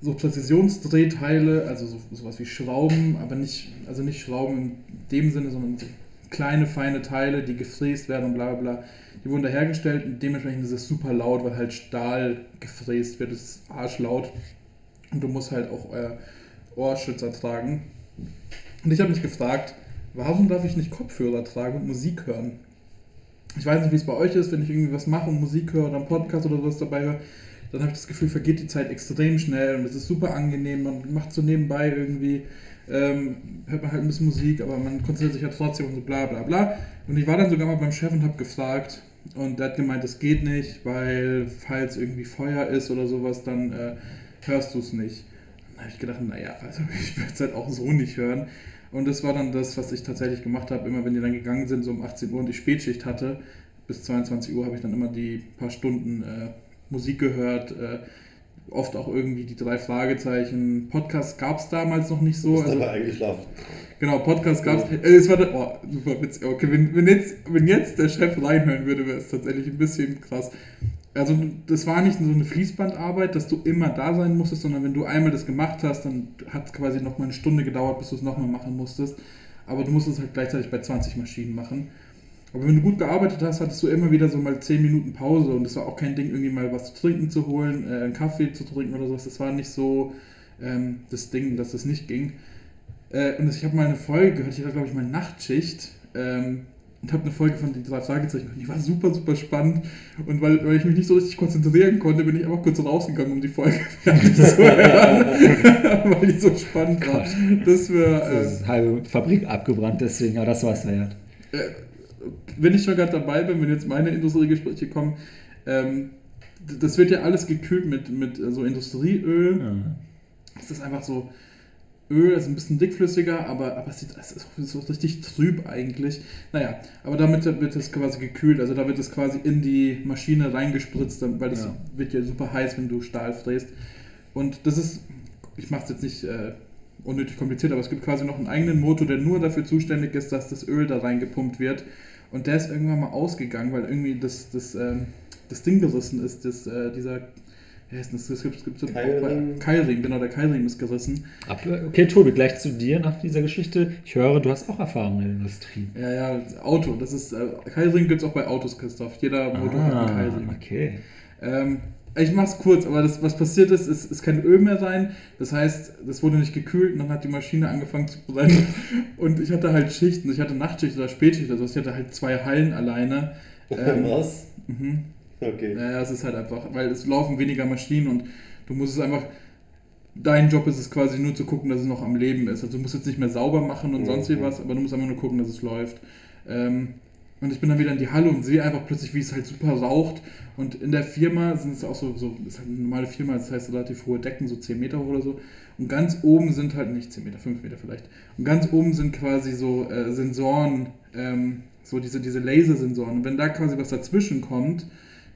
so Präzisionsdrehteile, also so, sowas wie Schrauben, aber nicht, also nicht Schrauben in dem Sinne, sondern so kleine, feine Teile, die gefräst werden und bla bla bla, die wurden da hergestellt und dementsprechend ist es super laut, weil halt Stahl gefräst wird, das ist arschlaut und du musst halt auch äh, Ohrschützer tragen. Und ich habe mich gefragt, warum darf ich nicht Kopfhörer tragen und Musik hören? Ich weiß nicht, wie es bei euch ist, wenn ich irgendwie was mache und Musik höre oder einen Podcast oder sowas dabei höre, dann habe ich das Gefühl, vergeht die Zeit extrem schnell und es ist super angenehm. Man macht so nebenbei irgendwie, ähm, hört man halt ein bisschen Musik, aber man konzentriert sich ja trotzdem und so bla bla bla. Und ich war dann sogar mal beim Chef und habe gefragt und der hat gemeint, das geht nicht, weil falls irgendwie Feuer ist oder sowas, dann äh, hörst du es nicht. Habe ich gedacht, naja, also *laughs* ich werde es halt auch so nicht hören. Und das war dann das, was ich tatsächlich gemacht habe. Immer wenn die dann gegangen sind, so um 18 Uhr und ich Spätschicht hatte, bis 22 Uhr habe ich dann immer die paar Stunden äh, Musik gehört. Äh, oft auch irgendwie die drei Fragezeichen. Podcast gab es damals noch nicht so. Bist Also, eingeschlafen. genau, Podcast gab es. Äh, es war der, oh, super witzig. Okay, wenn, wenn, jetzt, wenn jetzt der Chef reinhören würde, wäre es tatsächlich ein bisschen krass. Also das war nicht so eine Fließbandarbeit, dass du immer da sein musstest, sondern wenn du einmal das gemacht hast, dann hat es quasi nochmal eine Stunde gedauert, bis du es nochmal machen musstest. Aber du musstest halt gleichzeitig bei 20 Maschinen machen. Aber wenn du gut gearbeitet hast, hattest du immer wieder so mal 10 Minuten Pause und es war auch kein Ding, irgendwie mal was zu trinken zu holen, äh, einen Kaffee zu trinken oder sowas. Das war nicht so ähm, das Ding, dass das nicht ging. Äh, und ich habe mal eine Folge gehört, ich hatte glaube ich mal Nachtschicht ähm, und habe eine Folge von die drei Fragezeichen gehört. Die war super, super spannend. Und weil, weil ich mich nicht so richtig konzentrieren konnte, bin ich einfach kurz rausgegangen, um die Folge *laughs* fertig zu hören. *laughs* weil die so spannend war. Das wäre. Das ist halbe Fabrik abgebrannt, deswegen, aber das war es wert. äh, wenn ich schon gerade dabei bin, wenn jetzt meine Industriegespräche kommen, ähm, das wird ja alles gekühlt mit, mit äh, so Industrieöl. Ja. Es ist einfach so Öl, ist ein bisschen dickflüssiger, aber, aber es, sieht, es ist richtig trüb eigentlich. Naja, aber damit wird es quasi gekühlt, also da wird es quasi in die Maschine reingespritzt, weil das Ja. wird ja super heiß, wenn du Stahl fräst. Und das ist, ich mache es jetzt nicht äh, unnötig kompliziert, aber es gibt quasi noch einen eigenen Motor, der nur dafür zuständig ist, dass das Öl da reingepumpt wird. Und der ist irgendwann mal ausgegangen, weil irgendwie das, das, ähm, das Ding gerissen ist, das, äh, dieser, das, das gibt es gibt so Keilring. Keilring, genau, der Keilring ist gerissen. Ab- Okay, Tobi, gleich zu dir nach dieser Geschichte. Ich höre, du hast auch Erfahrung in der Industrie. Ja, ja, Auto, das ist, äh, Keilring gibt es auch bei Autos, Christoph. Jeder Motor hat einen Ah, Keilring. okay. Ähm, Ich mach's kurz, aber das, was passiert ist, ist, ist kein Öl mehr rein. Das heißt, das wurde nicht gekühlt und dann hat die Maschine angefangen zu brennen. *laughs* Und ich hatte halt Schichten. Ich hatte Nachtschicht oder Spätschicht oder so. Ich hatte halt zwei Hallen alleine. *laughs* Ähm, Was? Mhm. Okay. Naja, es ist halt einfach, weil es laufen weniger Maschinen und du musst es einfach. Dein Job ist es quasi nur zu gucken, dass es noch am Leben ist. Also du musst jetzt nicht mehr sauber machen und Mhm. sonst wie was, aber du musst einfach nur gucken, dass es läuft. Ähm, und ich bin dann wieder in die Halle und sehe einfach plötzlich, wie es halt super raucht. Und in der Firma sind es auch so, so ist halt eine normale Firma, das heißt relativ hohe Decken, so 10 Meter hoch oder so. Und ganz oben sind halt, nicht 10 Meter, 5 Meter vielleicht. Und ganz oben sind quasi so äh, Sensoren, ähm, so diese, diese Lasersensoren. Und wenn da quasi was dazwischen kommt,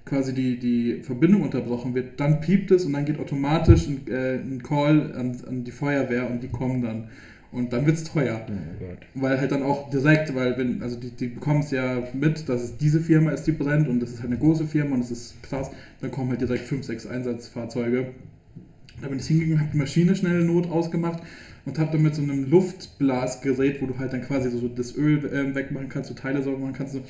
quasi die, die Verbindung unterbrochen wird, dann piept es und dann geht automatisch ein, äh, ein Call an, an die Feuerwehr und die kommen dann. Und dann wird es teuer. Oh Gott. Weil halt dann auch direkt, weil wenn, also die, die bekommen es ja mit, dass es diese Firma ist, die brennt und das ist halt eine große Firma und es ist krass, dann kommen halt direkt 5, 6 Einsatzfahrzeuge. Da bin ich hingegangen, habe die Maschine schnell in Not ausgemacht und habe dann mit so einem Luftblasgerät, wo du halt dann quasi so das Öl ähm, wegmachen kannst, so Teile sauber machen kannst, so,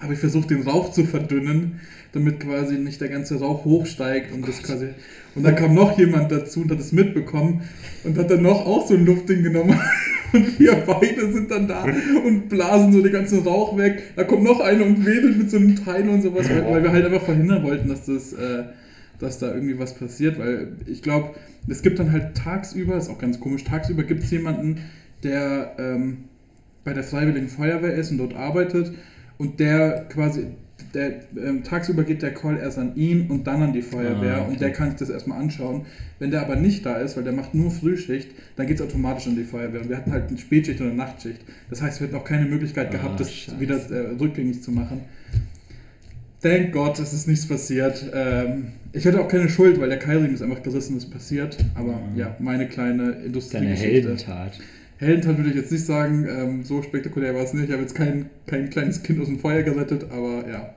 habe ich versucht, den Rauch zu verdünnen, damit quasi nicht der ganze Rauch hochsteigt und das quasi. Und dann kam noch jemand dazu und hat es mitbekommen und hat dann noch auch so ein Luftding genommen. *laughs* Und wir beide sind dann da und blasen so den ganzen Rauch weg. Da kommt noch einer und wedelt mit so einem Teil und sowas, weil, weil wir halt einfach verhindern wollten, dass das, äh, dass da irgendwie was passiert. Weil ich glaube, es gibt dann halt tagsüber, ist auch ganz komisch, tagsüber gibt es jemanden, der ähm, bei der Freiwilligen Feuerwehr ist und dort arbeitet und der quasi, der, ähm, tagsüber geht der Call erst an ihn und dann an die Feuerwehr Ah, okay. und der kann sich das erstmal anschauen. Wenn der aber nicht da ist, weil der macht nur Frühschicht, dann geht es automatisch an die Feuerwehr. Und wir hatten halt eine Spätschicht oder eine Nachtschicht. Das heißt, wir hatten auch keine Möglichkeit Ah, gehabt, das scheiße. wieder äh, rückgängig zu machen. Thank Gott, es ist nichts passiert. Ähm, ich hatte auch keine Schuld, weil der Keilriemen ist einfach gerissen, ist passiert. Aber Ah. ja, meine kleine Deine Industriegeschichte. Heldentat. Heldentat würde ich jetzt nicht sagen, ähm, so spektakulär war es nicht. Ich habe jetzt kein, kein kleines Kind aus dem Feuer gerettet, aber ja.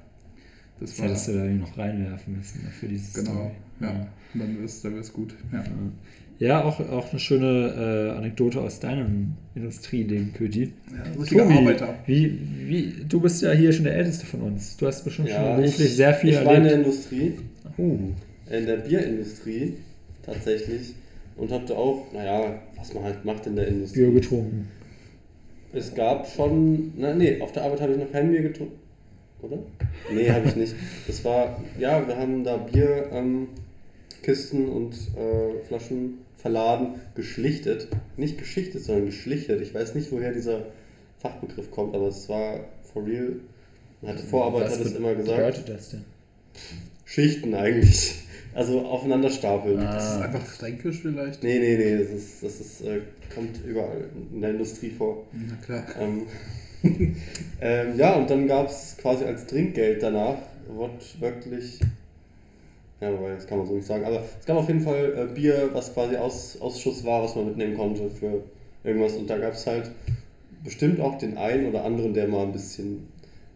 Das Das war hättest du da noch reinwerfen müssen für dieses genau. Ja, und dann ist dann ist gut. Ja. Ja, auch, auch eine schöne äh, Anekdote aus deinem Industrieleben, Pöti. Ja, richtiger Arbeiter. Wie, wie, du bist ja hier schon der Älteste von uns. Du hast bestimmt schon beruflich ich, sehr viel Ich war in der erlebt. Industrie, Oh, in der Bierindustrie tatsächlich und hatte auch, naja, was man halt macht in der Industrie. Bier getrunken. Es gab schon, na nee, auf der Arbeit habe ich noch kein Bier getrunken. Oder? Nee, habe ich nicht. *laughs* Das war, ja, wir haben da Bierkisten ähm, Kisten und äh, Flaschen verladen, geschlichtet. Nicht geschichtet, sondern geschlichtet. Ich weiß nicht, woher dieser Fachbegriff kommt, aber es war for real. Man hat Vorarbeit Was hat es immer gesagt. bedeutet das denn? Schichten eigentlich. Also aufeinander stapeln. Das ist Ah. einfach fränkisch vielleicht. Nee, nee, nee, das, ist, das ist, äh, kommt überall in der Industrie vor. Na klar. Ähm, *laughs* ähm, ja, und dann gab es quasi als Trinkgeld danach, wird wirklich, ja, wobei, das kann man so nicht sagen, aber es gab auf jeden Fall äh, Bier, was quasi Aus, Ausschuss war, was man mitnehmen konnte für irgendwas. Und da gab es halt bestimmt auch den einen oder anderen, der mal ein bisschen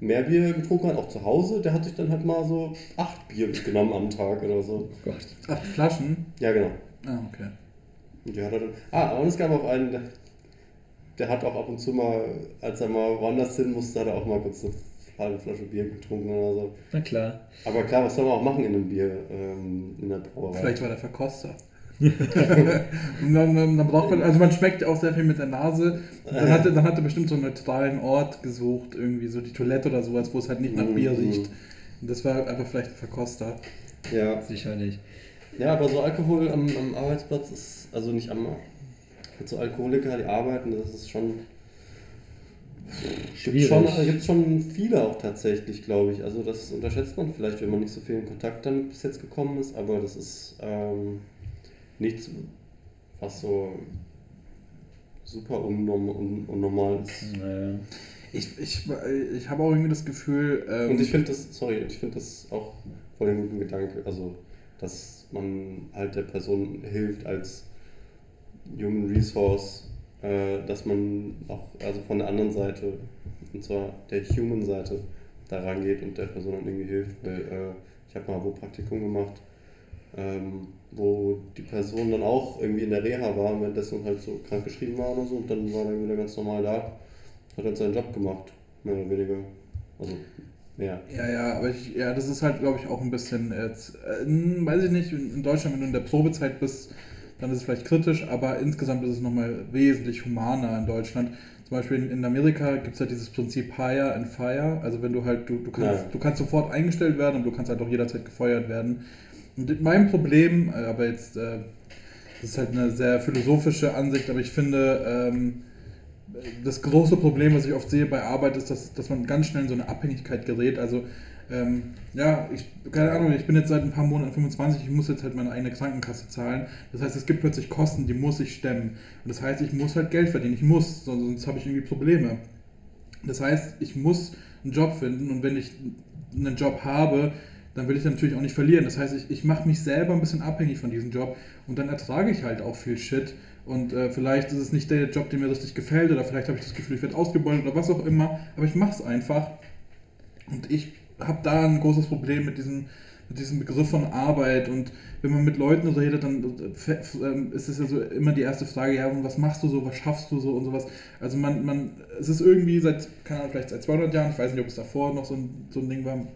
mehr Bier getrunken hat, auch zu Hause. Der hat sich dann halt mal so acht Bier mitgenommen am Tag oder so. Oh Gott. Acht Flaschen? Ja, genau. Ah, okay. Und die hat er dann. Ah, und es gab auch einen, der, der hat auch ab und zu mal, als er mal woanders hin musste, hat er auch mal kurz eine halbe Flasche Bier getrunken oder so. Na klar. Aber klar, was soll man auch machen in einem Bier, ähm, in der Brauerei? Vielleicht war der Verkoster. *laughs* und dann, dann, dann braucht man, also man schmeckt ja auch sehr viel mit der Nase. Dann hat er, dann hat er bestimmt so einen neutralen Ort gesucht, irgendwie so die Toilette oder sowas, wo es halt nicht nach Bier Mhm. riecht. Und das war einfach vielleicht ein Verkoster. Ja. Sicherlich. ja, aber so Alkohol am, am Arbeitsplatz ist, also nicht am, mit so Alkoholiker, die arbeiten, das ist schon. Gibt Schwierig. schon, gibt's schon viele auch tatsächlich, glaube ich. Also das unterschätzt man vielleicht, wenn man nicht so viel in Kontakt damit bis jetzt gekommen ist, aber das ist ähm, nichts, was so super unnorm, un, unnormal ist. Naja. Ich, ich, ich habe auch irgendwie das Gefühl. Ähm, Und ich finde das, sorry, ich finde das auch voll den guten Gedanke, also dass man halt der Person hilft als Human Resource, äh, dass man auch also von der anderen Seite, und zwar der Human Seite, da rangeht und der Person dann irgendwie hilft, weil äh, ich habe mal wo Praktikum gemacht, ähm, wo die Person dann auch irgendwie in der Reha war, währenddessen halt so krankgeschrieben war oder so und dann war er wieder ganz normal da, hat halt seinen Job gemacht, mehr oder weniger. Also Ja. Ja, ja, aber ich, ja, das ist halt, glaube ich, auch ein bisschen jetzt, äh, weiß ich nicht, in in Deutschland, wenn du in der Probezeit bist, dann ist es vielleicht kritisch, aber insgesamt ist es nochmal wesentlich humaner in Deutschland. Zum Beispiel in, in Amerika gibt es halt dieses Prinzip Hire and Fire, also wenn du halt, du, du, kannst, Ja. du kannst sofort eingestellt werden und du kannst halt auch jederzeit gefeuert werden. Mein Problem, äh, aber jetzt, äh, das ist halt eine sehr philosophische Ansicht, aber ich finde, ähm, das große Problem, was ich oft sehe bei Arbeit, ist, dass, dass man ganz schnell in so eine Abhängigkeit gerät. Also, ähm, ja, ich, keine Ahnung, ich bin jetzt seit ein paar Monaten 25, ich muss jetzt halt meine eigene Krankenkasse zahlen. Das heißt, es gibt plötzlich Kosten, die muss ich stemmen. Und das heißt, ich muss halt Geld verdienen. Ich muss, sonst habe ich irgendwie Probleme. Das heißt, ich muss einen Job finden und wenn ich einen Job habe, dann will ich natürlich auch nicht verlieren. Das heißt, ich, ich mache mich selber ein bisschen abhängig von diesem Job und dann ertrage ich halt auch viel Shit. Und äh, vielleicht ist es nicht der Job, der mir richtig gefällt oder vielleicht habe ich das Gefühl, ich werde ausgebeutet oder was auch immer, aber ich mache es einfach. Und ich habe da ein großes Problem mit diesem, mit diesem Begriff von Arbeit. Und wenn man mit Leuten redet, dann äh, ähm, ist es ja so immer die erste Frage, ja, was machst du so, was schaffst du so und sowas. Also man, man, es ist irgendwie seit, keine Ahnung, vielleicht seit 200 Jahren, ich weiß nicht, ob es davor noch so ein, so ein Ding war,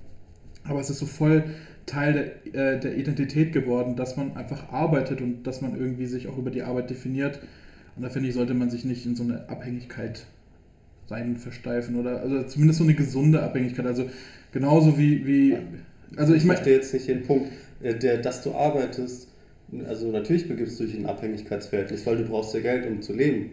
aber es ist so voll Teil der, äh, der Identität geworden, dass man einfach arbeitet und dass man irgendwie sich auch über die Arbeit definiert. Und da finde ich, sollte man sich nicht in so eine Abhängigkeit rein versteifen oder also zumindest so eine gesunde Abhängigkeit. Also genauso wie, wie also ich Ich verstehe jetzt nicht den Punkt, äh, der, dass du arbeitest. Also natürlich begibst du dich in ein Abhängigkeitsverhältnis, weil du brauchst ja Geld, um zu leben.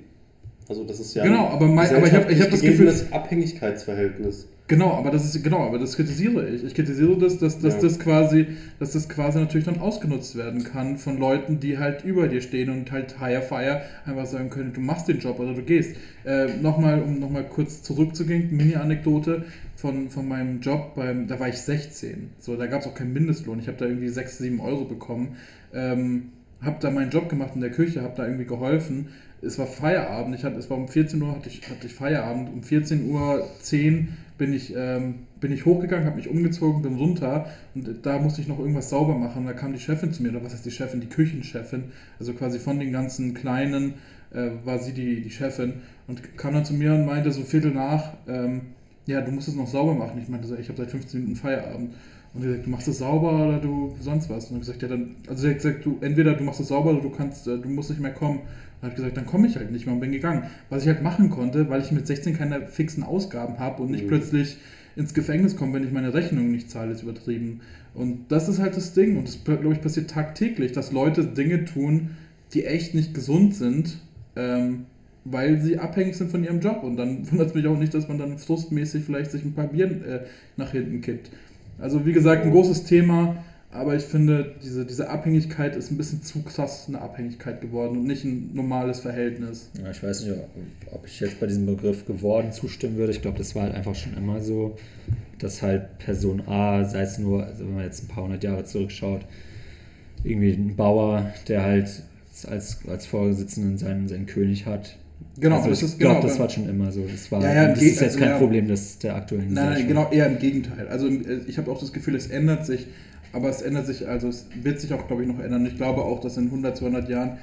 Also das ist ja Genau, aber mein- aber ich hab- ich hab das Gefühl- das Abhängigkeitsverhältnis. Genau, aber das ist genau, aber das kritisiere ich. Ich kritisiere das, dass, dass Ja. das quasi, dass das quasi natürlich dann ausgenutzt werden kann von Leuten, die halt über dir stehen und halt higher fire einfach sagen können, du machst den Job oder du gehst. Äh, nochmal, um nochmal kurz zurückzugehen, Mini-Anekdote von, von meinem Job, beim, da war ich 16. So, da gab es auch keinen Mindestlohn. Ich habe da irgendwie 6, 7 Euro bekommen. Ähm, habe da meinen Job gemacht in der Küche, habe da irgendwie geholfen. Es war Feierabend, ich hatte, es war um 14 Uhr hatte ich, hatte ich Feierabend. Um 14 Uhr 10 bin ich, ähm, bin ich hochgegangen, habe mich umgezogen, bin runter und da musste ich noch irgendwas sauber machen. Da kam die Chefin zu mir, oder was heißt die Chefin? Die Küchenchefin. Also quasi von den ganzen Kleinen äh, war sie die, die Chefin und kam dann zu mir und meinte so Viertel nach, ähm, ja, du musst es noch sauber machen. Ich meinte ich habe seit 15 Minuten Feierabend. Und sie sagt, du machst es sauber oder du sonst was. Und ich gesagt, ja dann, also sie hat gesagt, du entweder du machst es sauber oder du kannst, äh, du musst nicht mehr kommen. Und hat gesagt, dann komme ich halt nicht mehr und bin gegangen. Was ich halt machen konnte, weil ich mit 16 keine fixen Ausgaben habe und nicht Mhm. plötzlich ins Gefängnis komme, wenn ich meine Rechnung nicht zahle, ist übertrieben. Und das ist halt das Ding. Und das, glaube ich, passiert tagtäglich, dass Leute Dinge tun, die echt nicht gesund sind, ähm, weil sie abhängig sind von ihrem Job. Und dann *laughs* wundert es mich auch nicht, dass man dann frustmäßig vielleicht sich ein paar Bier äh, nach hinten kippt. Also wie gesagt, ein großes Thema, aber ich finde, diese, diese Abhängigkeit ist ein bisschen zu krass eine Abhängigkeit geworden und nicht ein normales Verhältnis. Ja, ich weiß nicht, ob ich jetzt bei diesem Begriff geworden zustimmen würde. Ich glaube, das war halt einfach schon immer so, dass halt Person A, sei es nur, also wenn man jetzt ein paar hundert Jahre zurückschaut, irgendwie ein Bauer, der halt als, als Vorsitzenden seinen, seinen König hat. Genau, also das ich glaube, genau. das war schon immer so. Das, war, Ja, ja, das ist jetzt also, kein ja. Problem des, der aktuellen Nein, nein, genau, eher im Gegenteil. Also äh, ich habe auch das Gefühl, es ändert sich, aber es ändert sich, also es wird sich auch, glaube ich, noch ändern. Ich glaube auch, dass in 100, 200 Jahren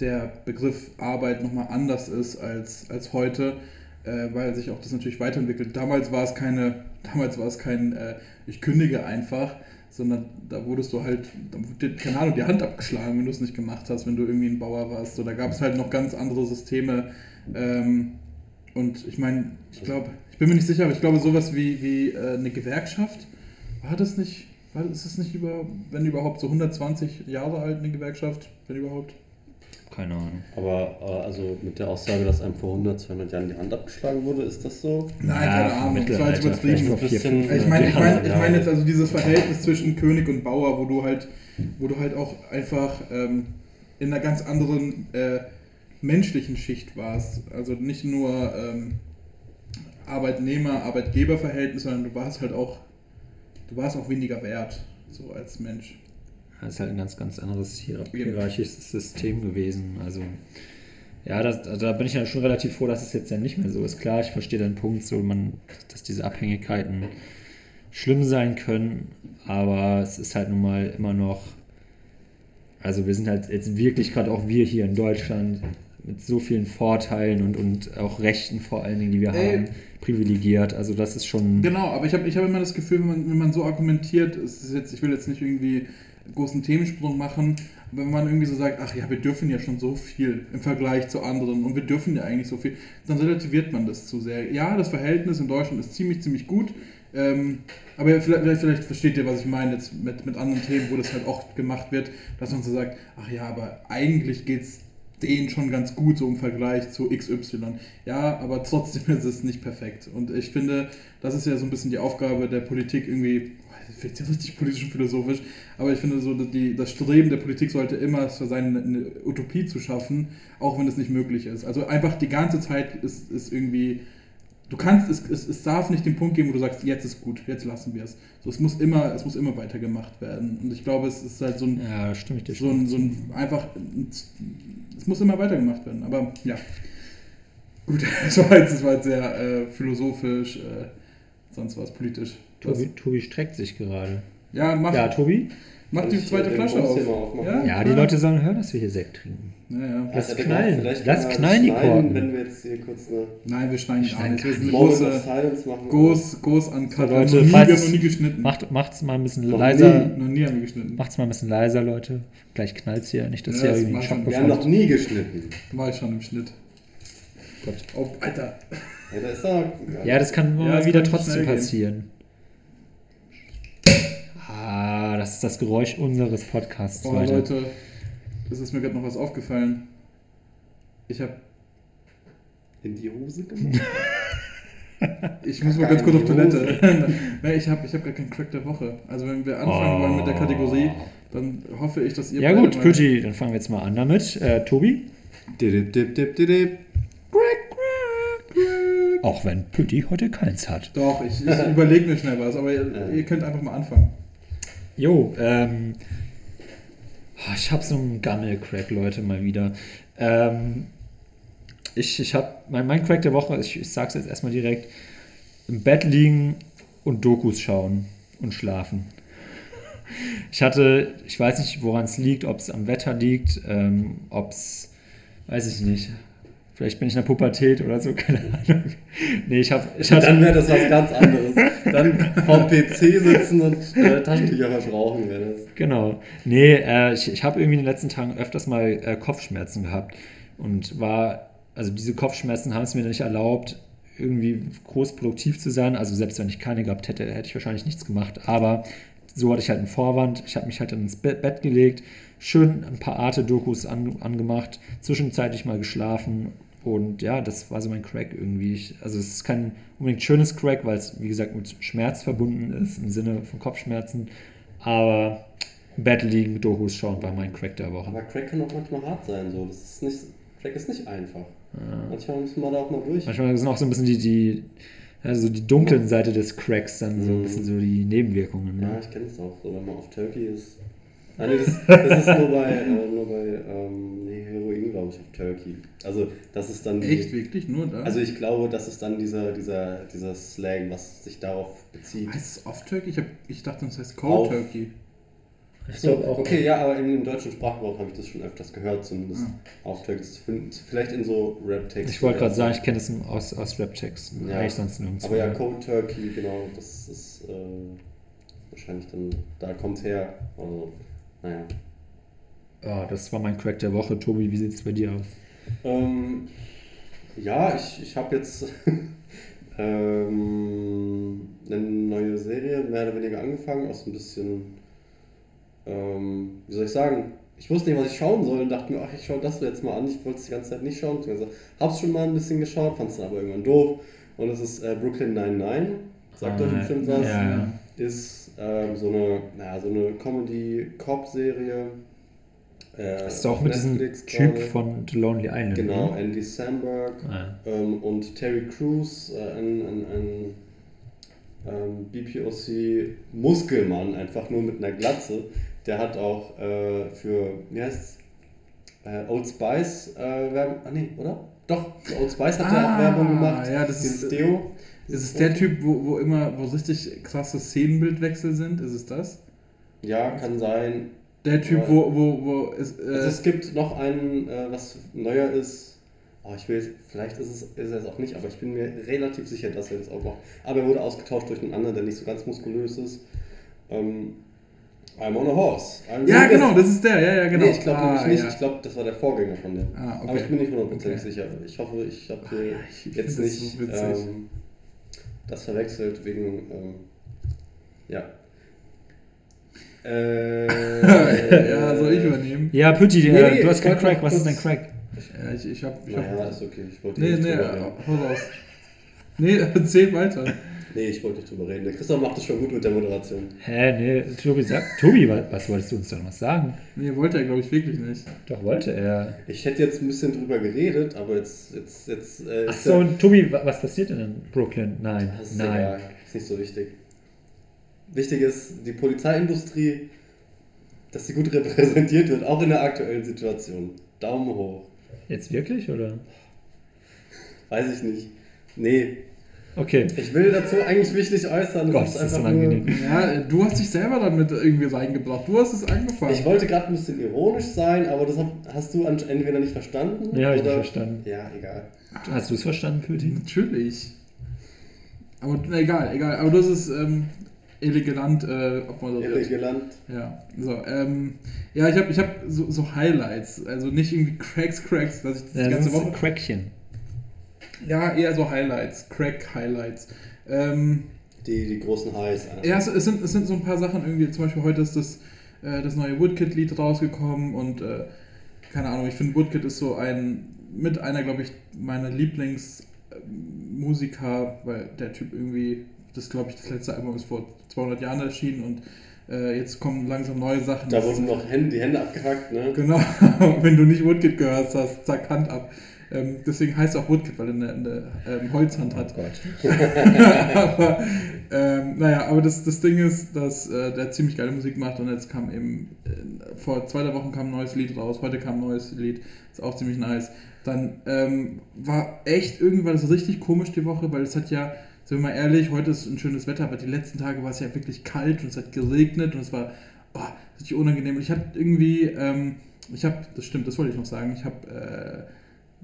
der Begriff Arbeit nochmal anders ist als, als heute, äh, weil sich auch das natürlich weiterentwickelt. Damals war es keine, damals war es kein, äh, ich kündige einfach, sondern da wurdest du halt, da wurde keine Ahnung, die Hand abgeschlagen, wenn du es nicht gemacht hast, wenn du irgendwie ein Bauer warst. So, da gab es halt noch ganz andere Systeme. Ähm, und ich meine, ich glaube, ich bin mir nicht sicher, aber ich glaube, sowas wie, wie äh, eine Gewerkschaft, war das nicht, war, ist es nicht über, wenn überhaupt, so 120 Jahre alt eine Gewerkschaft, wenn überhaupt? Keine Ahnung. Aber äh, also mit der Aussage, dass einem vor 100, 200 Jahren die Hand abgeschlagen wurde, ist das so? Nein, Ja, keine Ahnung, das war jetzt übertrieben. bisschen- Ich meine, ich meine, ich Ja. meine jetzt also dieses Verhältnis zwischen König und Bauer, wo du halt, wo du halt auch einfach ähm, in einer ganz anderen äh, menschlichen Schicht warst. Also nicht nur ähm, Arbeitnehmer-Arbeitgeber-Verhältnis, sondern du warst halt auch, du warst auch weniger wert, so als Mensch. Das ist halt ein ganz, ganz anderes hierarchisches System gewesen. Also, ja, das, da bin ich ja schon relativ froh, dass es jetzt ja nicht mehr so ist. Klar, ich verstehe deinen Punkt, so man, dass diese Abhängigkeiten schlimm sein können, aber es ist halt nun mal immer noch, also wir sind halt jetzt wirklich gerade auch wir hier in Deutschland mit so vielen Vorteilen und, und auch Rechten vor allen Dingen, die wir Ey. haben, privilegiert. Also das ist schon. Genau, aber ich habe ich hab immer das Gefühl, wenn man, wenn man so argumentiert, es ist jetzt, ich will jetzt nicht irgendwie großen Themensprung machen, wenn man irgendwie so sagt, ach ja, wir dürfen ja schon so viel im Vergleich zu anderen und wir dürfen ja eigentlich so viel, dann relativiert man das zu sehr. Ja, das Verhältnis in Deutschland ist ziemlich, ziemlich gut, ähm, aber vielleicht, vielleicht, versteht ihr, was ich meine jetzt mit, mit anderen Themen, wo das halt auch gemacht wird, dass man so sagt, ach ja, aber eigentlich geht es denen schon ganz gut, so im Vergleich zu XY. Ja, aber trotzdem *laughs* ist es nicht perfekt. Und ich finde, das ist ja so ein bisschen die Aufgabe der Politik irgendwie, wird ja richtig politisch und philosophisch, aber ich finde so, die, das Streben der Politik sollte immer sein, eine Utopie zu schaffen, auch wenn es nicht möglich ist. Also einfach die ganze Zeit ist, ist irgendwie, du kannst, es, es, es darf nicht den Punkt geben, wo du sagst, jetzt ist gut, jetzt lassen wir es. So, es muss immer, es muss immer weitergemacht werden. Und ich glaube, es ist halt so ein, Ja, stimmt. dir so ein, so ein einfach, es muss immer weitergemacht werden. Aber ja, gut, *laughs* das war jetzt, das war jetzt sehr äh, philosophisch, äh, sonst was politisch. Das, Tobi, Tobi streckt sich gerade. ja, mach, Ja, Tobi? mach die zweite äh, den Flasche auf. mal. Ja, Ja, die. Leute sollen hören, dass wir hier Sekt trinken. Ja, ja. Lass hätte knallen. Lass mal knallen, die Korken. Wenn wir jetzt hier kurz eine Nein, wir schneiden nicht. Wir sind große, groß, groß an So, Leute, wir haben noch nie, falls wir noch nie geschnitten. Macht, macht's mal ein bisschen Noch leiser. Noch nie haben wir geschnitten. Macht's mal ein bisschen leiser, Leute. Gleich knallt's hier. Nicht, dass Ja, hier das irgendwie schon. Wir haben noch nie geschnitten. War ich schon im Schnitt. Gott. Oh, Alter. Ja, da ist doch, Ja, das kann Ja, mal das wieder kann trotzdem passieren. Ah, das ist das Geräusch unseres Podcasts, Oh, Leute. Leute, es ist mir gerade noch was aufgefallen. Ich habe in die Hose gemacht. *laughs* Ich muss mal ganz kurz auf Toilette. *laughs* nee, ich habe ich hab gar keinen Crack der Woche. Also wenn wir anfangen wollen mit der Kategorie, dann hoffe ich, dass ihr Oh. Ja gut, Pütti, dann fangen wir jetzt mal an damit. Äh, Tobi? Dip, dip, dip, dip, dip. Auch wenn Pütti heute keins hat. Doch, ich, ich überlege mir schnell was, aber ihr, ihr könnt einfach mal anfangen. Jo, ähm. ah, Ich hab so einen Gammel-Crack, Leute, mal wieder. Ähm, ich ich hab. Mein, mein Crack der Woche, ich, ich sag's jetzt erstmal direkt: im Bett liegen und Dokus schauen und schlafen. Ich hatte, ich weiß nicht, woran es liegt, ob es am Wetter liegt, ähm, ob es, weiß ich nicht. Vielleicht bin ich in der Pubertät oder so, *laughs* keine Ahnung. Nee, ich, hab, ich hatte. Dann wäre das was ganz anderes. Dann vom PC sitzen und äh, Taschentücher verbrauchen wäre das. Genau. Nee, äh, ich, ich habe irgendwie in den letzten Tagen öfters mal äh, Kopfschmerzen gehabt und war, also diese Kopfschmerzen haben es mir nicht erlaubt, irgendwie groß produktiv zu sein. Also selbst wenn ich keine gehabt hätte, hätte ich wahrscheinlich nichts gemacht. Aber so hatte ich halt einen Vorwand. Ich habe mich halt dann ins Bett, Bett gelegt, schön ein paar Arte-Dokus an, angemacht, zwischenzeitlich mal geschlafen. Und ja, das war so mein Crack irgendwie. Ich, also es ist kein unbedingt schönes Crack, weil es, wie gesagt, mit Schmerz verbunden ist, im Sinne von Kopfschmerzen. Aber im Bett liegen, Dokus schauen war mein Crack der Woche. Aber Crack kann auch manchmal hart sein. So. Das ist nicht, Crack ist nicht einfach. Manchmal muss man da auch mal durch. Manchmal sind auch so ein bisschen die, die, also die dunklen Seite des Cracks dann so ein Mhm. bisschen so die Nebenwirkungen. Ja, Ne? ich kenne es auch, so wenn man auf Turkey ist. Nein, das, das ist nur bei, *laughs* äh, nur bei ähm, nee, Heroin, glaube ich, auf Turkey. Also, das ist dann. die- Echt, wirklich? Nur da? Also, ich glaube, das ist dann dieser, dieser, dieser Slang, was sich darauf bezieht. heißt es Off Turkey? Ich, hab, ich dachte, das heißt Cold Auf. Turkey. Ich So, glaub auch. okay, ja, aber im, im deutschen Sprachgebrauch habe ich das schon öfters gehört, zumindest Ah. auf find- Vielleicht in so Rap-Texten. Ich wollte gerade sagen, ich kenne das aus, aus Rap-Texten. Ja. Eigentlich sonst nirgends. Aber ja, Cold Turkey, genau, das ist äh, wahrscheinlich dann, da kommt her. Also, naja. Ja, das war mein Crack der Woche. Tobi, wie sieht es bei dir aus? Ähm, ja, ich, ich habe jetzt *laughs* ähm, eine neue Serie mehr oder weniger angefangen, auch so ein bisschen, ähm, wie soll ich sagen, ich wusste nicht, was ich schauen soll und dachte mir, ach, ich schaue das jetzt mal an. Ich wollte es die ganze Zeit nicht schauen. Also, hab's schon mal ein bisschen geschaut, fand es dann aber irgendwann doof. Und es ist äh, Brooklyn 99. Sagt euch Ah, bestimmt was. ja, ja. Ist ähm, so eine, naja, so eine Comedy-Cop-Serie. Äh, Das ist auch mit diesem Netflix Typ gerade. von The Lonely Island. Genau, ne? Andy Samberg Ah, ähm, und Terry Crews, äh, ein, ein, ein ähm, BPOC-Muskelmann, einfach nur mit einer Glatze. Der hat auch äh, für, wie heißt's? Äh, Old Spice äh, Werbung, ah nee, oder? Doch, für Old Spice hat er Ah, auch Werbung gemacht. ja, das ist- Deo. Ist es der Typ, wo, wo immer, wo richtig krasse Szenenbildwechsel sind? Ist es das? Ja, kann sein. Der Typ, Ja. wo, wo, wo es, äh, Also es gibt noch einen, äh, was neuer ist, Oh, ich will, vielleicht ist es, ist er es auch nicht, aber ich bin mir relativ sicher, dass er das auch macht. Aber er wurde ausgetauscht durch einen anderen, der nicht so ganz muskulös ist. Ähm, I'm on a horse. I'm Ja, genau, das ist der, ja, ja, genau. Nee, ich glaube Ah, nämlich nicht. ja. Ich glaube, das war der Vorgänger von dem. Ah, okay. Aber ich bin nicht hundertprozentig Okay. sicher. Ich hoffe, ich habe Ah, ja, jetzt nicht so ähm, das verwechselt wegen. Ähm, ja. Äh, *laughs* ja, soll ich übernehmen? Ja, Pütti, Nee, äh, nee, du hast keinen Crack. Was ist dein Crack? Ja, ich, ich hab. Ich Naja, hab ist okay. Ich wollte nee, nicht nee, hau raus. Nee, *laughs* erzähl weiter. Nee, ich wollte nicht drüber reden. Der Christoph macht das schon gut mit der Moderation. Hä, nee, Tobi, sag, Tobi, wa- was wolltest du uns doch noch sagen? Nee, wollte er, glaube ich, wirklich nicht. Doch, wollte er. Ich hätte jetzt ein bisschen drüber geredet, aber jetzt. jetzt, jetzt äh, Ach so, und Tobi, wa- was passiert denn in Brooklyn? Nein, Das ist nein. egal. Ist nicht so wichtig. Wichtig ist, die Polizeiindustrie, dass sie gut *laughs* repräsentiert wird, auch in der aktuellen Situation. Daumen hoch. Jetzt wirklich, oder? Weiß ich nicht. Nee, Okay. ich will dazu eigentlich mich nicht äußern. Gott, es das ist unangenehm. Ja, du hast dich selber damit irgendwie reingebracht. Du hast es angefangen. Ich wollte gerade ein bisschen ironisch sein, aber das hast du entweder nicht verstanden. Nee, hab ich nicht verstanden. Ja, egal. Hast du es verstanden, Pütti? Natürlich. Aber na, egal, egal. Aber das ist ähm, elegant, äh, ob man das Elegant. Ja, so, ähm, ja, ich habe ich hab so, so Highlights, also nicht irgendwie Cracks, Cracks, dass ich das die Ja, ganze das ist Woche. ein Crackchen. Ja, eher so Highlights, Crack-Highlights. Ähm, Die, die großen Highs. ja, es, es, sind, es sind so ein paar Sachen irgendwie, zum Beispiel heute ist das, äh, das neue Woodkid-Lied rausgekommen und äh, keine Ahnung, ich finde Woodkid ist so ein, mit einer, glaube ich, meiner Lieblingsmusiker, weil der Typ irgendwie, das glaube ich, das letzte Album ist vor 200 Jahren erschienen und äh, jetzt kommen langsam neue Sachen. Da wurden noch Hände, die Hände abgehackt, ne? Genau, *laughs* wenn du nicht Woodkid gehört hast, zack, Hand ab. Ähm, deswegen heißt er auch Woodkid, weil er eine, eine ähm, Holzhand hat. Gott. *laughs* aber ähm, naja, aber das, das Ding ist, dass äh, der ziemlich geile Musik macht und jetzt kam eben, äh, vor zwei drei Wochen kam ein neues Lied raus, heute kam ein neues Lied, ist auch ziemlich nice. Dann ähm, war echt irgendwann das richtig komisch die Woche, weil es hat ja, sind wir mal ehrlich, heute ist ein schönes Wetter, aber die letzten Tage war es ja wirklich kalt und es hat geregnet und es war oh, richtig unangenehm. Und ich hatte irgendwie, ähm, ich habe, das stimmt, das wollte ich noch sagen, ich habe äh,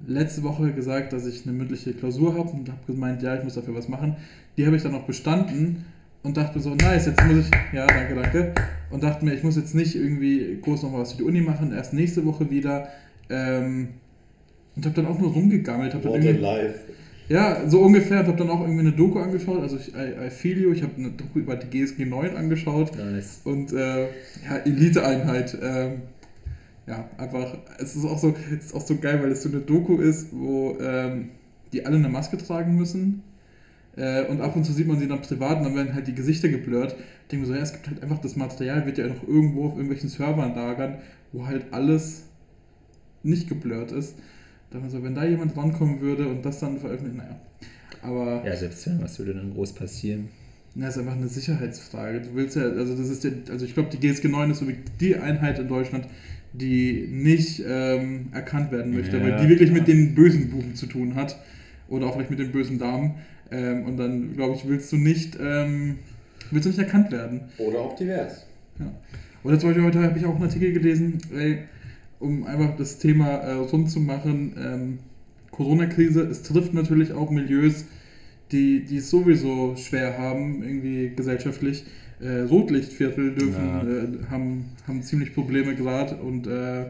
letzte Woche gesagt, dass ich eine mündliche Klausur habe und habe gemeint, ja, ich muss dafür was machen. Die habe ich dann auch bestanden und dachte so, nice, jetzt muss ich, ja, danke, danke. Und dachte mir, ich muss jetzt nicht irgendwie groß nochmal was für die Uni machen, erst nächste Woche wieder. Ähm, und habe dann auch nur rumgegammelt. Hab dann What in life. ja, so ungefähr. Und habe dann auch irgendwie eine Doku angeschaut. Also ich, I, I feel you. Ich habe eine Doku über die GSG 9 angeschaut. Nice. Und äh, ja, Elite-Einheit. Ähm, ja, einfach, es ist auch so, es ist auch so geil, weil es so eine Doku ist, wo ähm, die alle eine Maske tragen müssen. Äh, und ab und zu sieht man sie dann privat und dann werden halt die Gesichter geblurrt. Ich denke mir so, ja, es gibt halt einfach das Material, wird ja noch irgendwo auf irgendwelchen Servern lagern, wo halt alles nicht geblurrt ist. Da man so, wenn da jemand rankommen würde und das dann veröffentlichen, naja. Aber Ja, selbst wenn, was würde dann groß passieren? na, ist einfach eine Sicherheitsfrage. Du willst ja, also das ist ja, also ich glaube, die GSG 9 ist so wie die Einheit in Deutschland, die nicht ähm, erkannt werden möchte, Ja, weil die wirklich klar. mit den bösen Buben zu tun hat. Oder auch vielleicht mit den bösen Damen. Ähm, und dann, glaube ich, willst du nicht, ähm, willst du nicht erkannt werden. Oder auch divers. Ja. Oder zum Beispiel heute habe ich auch einen Artikel gelesen, ey, um einfach das Thema äh, rund zu machen. Ähm, Corona-Krise, es trifft natürlich auch Milieus, die, die es sowieso schwer haben, irgendwie gesellschaftlich. Äh, Rotlichtviertel dürfen, Ja. äh, haben, haben ziemlich Probleme gerade und äh,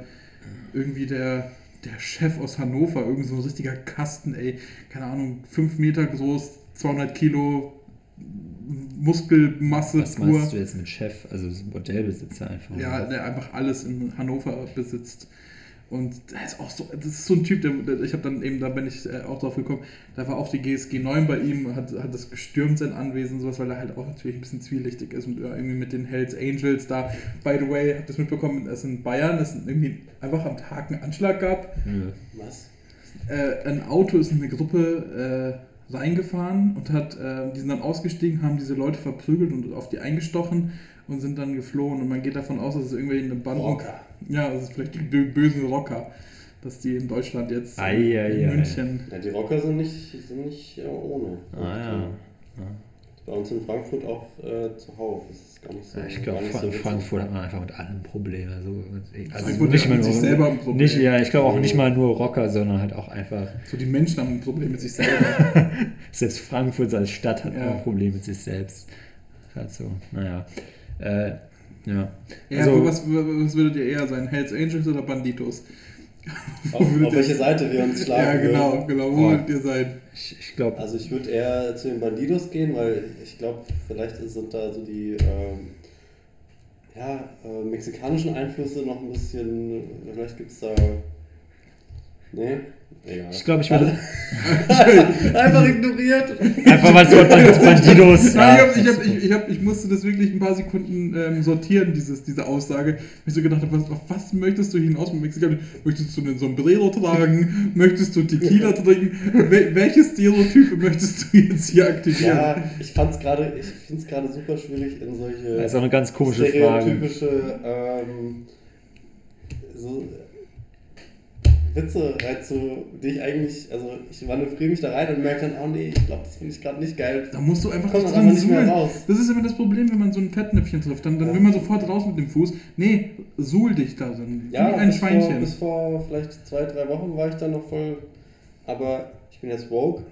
irgendwie der, der Chef aus Hannover, irgend so ein richtiger Kasten, ey, keine Ahnung, 5 Meter groß, 200 Kilo Muskelmasse Was pur. meinst du jetzt mit Chef? Also Bordellbesitzer einfach. Ja, der einfach alles in Hannover besitzt. Und der ist auch so, das ist so ein Typ, der, der ich habe dann eben, da bin ich äh, auch drauf gekommen, da war auch die GSG 9 bei ihm, hat, hat das gestürmt, sein Anwesen und sowas, weil er halt auch natürlich ein bisschen zwielichtig ist und ja, irgendwie mit den Hells Angels da, by the way, habt ihr das mitbekommen, dass in Bayern es irgendwie einfach am Tag einen Anschlag gab. Nö. Was? Äh, ein Auto ist in eine Gruppe äh, reingefahren und hat, äh, die sind dann ausgestiegen, haben diese Leute verprügelt und auf die eingestochen und sind dann geflohen. Und man geht davon aus, dass es irgendwie eine Bande. Rocker. Ja, das ist vielleicht die bö- bösen Rocker, dass die in Deutschland jetzt Ei, in ei, ei. München. Ja, die Rocker sind nicht, sind nicht ja, ohne. Ah ja. ja. bei uns in Frankfurt auch äh, zuhauf. Das ist gar nicht so. Ja, ich glaube, so in. Frankfurt hat man einfach mit allem Probleme. So, also Frankfurt nicht mal mit sich nur, selber ein Problem. Nicht, ja, ich glaube auch nicht mal nur Rocker, sondern halt auch einfach. So die Menschen haben ein Problem mit sich selber. *laughs* Selbst Frankfurt als Stadt hat Ja. auch ein Problem mit sich selbst. Halt so, naja. Äh, ja. Ja, Also- aber was, was würdet ihr eher sein? Hells Angels oder Banditos? Auf, *laughs* auf welche Seite wir uns schlagen Ja, genau, würden. genau. Wo Boah. würdet ihr sein? Ich, ich glaube, Also ich würde eher zu den Bandidos gehen, weil ich glaube, vielleicht sind da so die ähm, ja, äh, mexikanischen Einflüsse noch ein bisschen, vielleicht gibt es da... Nee? Egal. ich, glaub, ich würde *laughs* Einfach ignoriert. einfach mal so Bandidos. Nein, ja, ich, hab, ich, hab, ich, ich, hab, ich musste das wirklich ein paar Sekunden ähm, sortieren, dieses, diese Aussage. Weil ich so gedacht habe, was, auf was möchtest du hinaus mit Mexikaner? Möchtest du einen Sombrero tragen? möchtest du Tequila *laughs* trinken? Wel welche Stereotype möchtest du jetzt hier aktivieren? Ja, ich fand's gerade, ich finde es gerade super schwierig in solche Das ist auch eine ganz komische Frage. stereotypische ähm, so Witze reinzu, die ich eigentlich, also ich manövriere mich da rein und merke dann, oh nee, ich glaube, das finde ich gerade nicht geil. Da musst du einfach nicht man dran nicht mehr raus. Das ist immer das Problem, wenn man so ein Fettnäpfchen trifft. Dann, dann Ja. will man sofort raus mit dem Fuß. Nee, suhl dich da. Dann Ja, wie ein bis vor, Schweinchen. bis vor vielleicht zwei, drei Wochen war ich da noch voll, aber ich bin jetzt woke.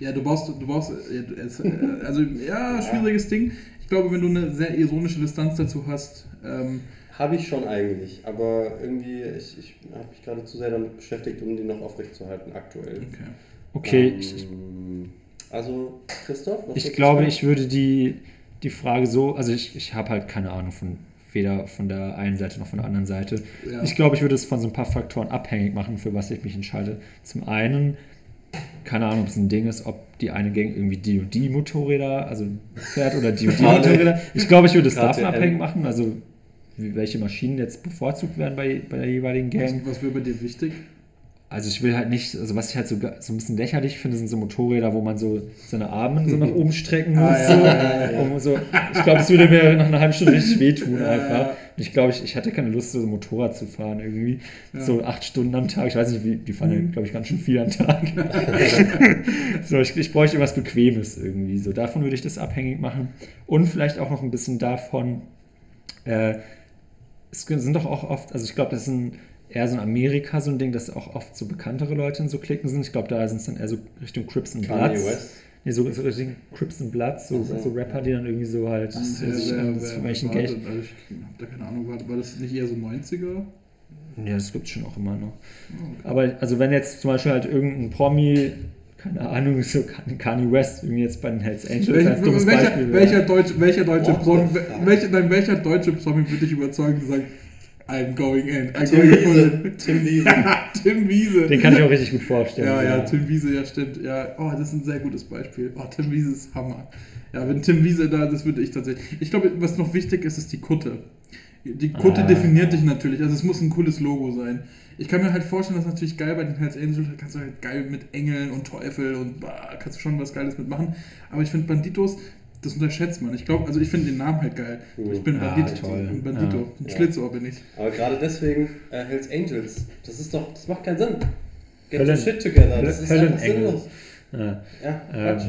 Ja, du brauchst, du brauchst, äh, es, äh, also *laughs* ja, schwieriges Ding. Ich glaube, wenn du eine sehr ironische Distanz dazu hast, ähm, Habe ich schon eigentlich, aber irgendwie, ich, ich habe mich gerade zu sehr damit beschäftigt, um die noch aufrechtzuerhalten aktuell. okay. Okay, Ähm, also, Christoph? was ich glaube, ich würde die, die Frage so, also ich, ich habe halt keine Ahnung von weder von der einen Seite noch von der anderen Seite. Ja. Ich glaube, ich würde es von so ein paar Faktoren abhängig machen, für was ich mich entscheide. Zum einen, keine Ahnung, ob es ein Ding ist, ob die eine Gang irgendwie die und die Motorräder, also fährt oder die und die *laughs* Gerade- Motorräder. Ich glaube, ich würde es davon abhängig machen, also welche Maschinen jetzt bevorzugt werden bei, bei der jeweiligen Gang. Was, was wäre bei dir wichtig? Also ich will halt nicht, also was ich halt so, so ein bisschen lächerlich finde, sind so Motorräder, wo man so seine Arme so nach *laughs* oben strecken muss. Ah, ja, so, ja, ja. Um so. Ich glaube, es würde mir nach einer halben Stunde richtig wehtun Ja, einfach. ja. Und ich glaube, ich, ich hatte keine Lust, so Motorrad zu fahren irgendwie. Ja. So acht Stunden am Tag. Ich weiß nicht, wie, die fahren ja, Mhm. glaube ich, ganz schön viel am Tag. *laughs* so, ich, ich bräuchte irgendwas Bequemes irgendwie. So, davon würde ich das abhängig machen. Und vielleicht auch noch ein bisschen davon, äh, es sind doch auch oft, also ich glaube, das ist ein, eher so in Amerika so ein Ding, dass auch oft so bekanntere Leute in so Klicken sind. Ich glaube, da sind es dann eher so Richtung Crips and Kanye Bloods. Nee, so, so Richtung Crips and Bloods, so, Ach so. Rapper, die dann irgendwie so halt Das ist sich sehr, an sehr, das verortet. Geld. Also ich habe da keine Ahnung, war, war das nicht eher so 90er? Ja, das gibt es schon auch immer noch. Oh, okay. Aber also wenn jetzt zum Beispiel halt irgendein Promi, keine Ahnung, so Kan- Kanye West, irgendwie jetzt bei den Hells Angels als Welcher, dummes welcher, Beispiel wäre. welcher, deutsche, welcher deutsche Promi, welcher, nein, welcher deutsche Promi würde dich überzeugen und sagen, I'm going in. I'm Tim going Wiese. Tim *laughs* Wiese. Tim Wiese. Den kann ich auch richtig gut vorstellen. Ja, ja, Tim Wiese, ja, stimmt. Ja, oh, das ist ein sehr gutes Beispiel. Oh, Tim Wiese ist Hammer. Ja, wenn Tim Wiese da, das würde ich tatsächlich. Ich glaube, was noch wichtig ist, ist die Kutte. Die Kutte Ah. definiert dich natürlich. Also, es muss ein cooles Logo sein. Ich kann mir halt vorstellen, dass natürlich geil bei den Hells Angels, da kannst du halt geil mit Engeln und Teufel und bah, kannst du schon was Geiles mitmachen. Aber ich finde Banditos, das unterschätzt man. Ich glaube, also ich finde den Namen halt geil. Ich bin Ja, Bandito. bin Bandito. Ja. Ein Ja. Schlitzohr bin ich. Aber gerade deswegen äh, Hells Angels, das ist doch, das macht keinen Sinn. Get Höllen- your shit together, das ist einfach Höllenengel. sinnlos. Ja, Ja, Ähm, Quatsch.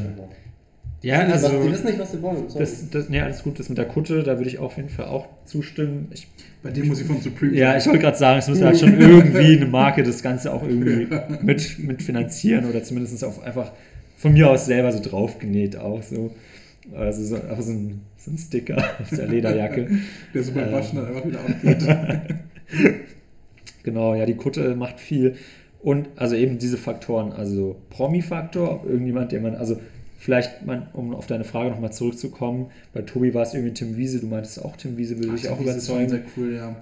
ja Die wissen nicht, also. was, die wissen nicht, was sie wollen. Sorry. Das, das, nee, alles gut. Das mit der Kutte, da würde ich auf jeden Fall auch zustimmen. Ich, Bei dem muss ich von Supreme ja, ich wollte gerade sagen, es müsste halt schon irgendwie eine Marke das Ganze auch irgendwie *laughs* mit, mit finanzieren oder zumindest auf einfach von mir aus selber so draufgenäht auch so. Also so, einfach so ein, so ein Sticker *laughs* auf der Lederjacke. Der so beim Ähm. Waschen dann einfach wieder abgeht. *laughs* Genau, ja, die Kutte macht viel. Und also eben diese Faktoren, also Promi-Faktor, ob irgendjemand, der man, also vielleicht, man, um auf deine Frage nochmal zurückzukommen, bei Tobi war es irgendwie Tim Wiese, du meintest auch Tim Wiese, würde dich auch das ist schon überzeugen. sehr cool, ja.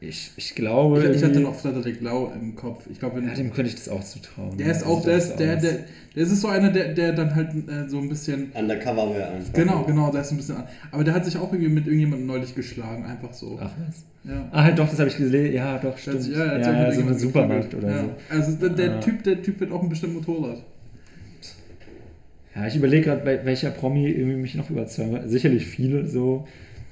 Ich, ich glaube, Ich, ich hatte noch Frederik Lau im Kopf. Ich glaube, ja, dem könnte ich das auch zutrauen. der ist Ja, auch, der ist, der, der, der ist so einer, der, der dann halt äh, so ein bisschen. Undercover wäre einfach. Genau, genau, der ist ein bisschen an. Aber der hat sich auch irgendwie mit irgendjemandem neulich geschlagen, einfach so. Ach was. Ja. Ah, halt doch, das habe ich gesehen. Ja, doch, stimmt. sich- Ja, er ja, mit so ein Supermarkt oder ja. so. Also der, der Ah. Typ, der Typ wird auch ein bestimmt Motorrad. Ja, ich überlege gerade, bei welcher Promi irgendwie mich noch überzeugt. Sicherlich viele so.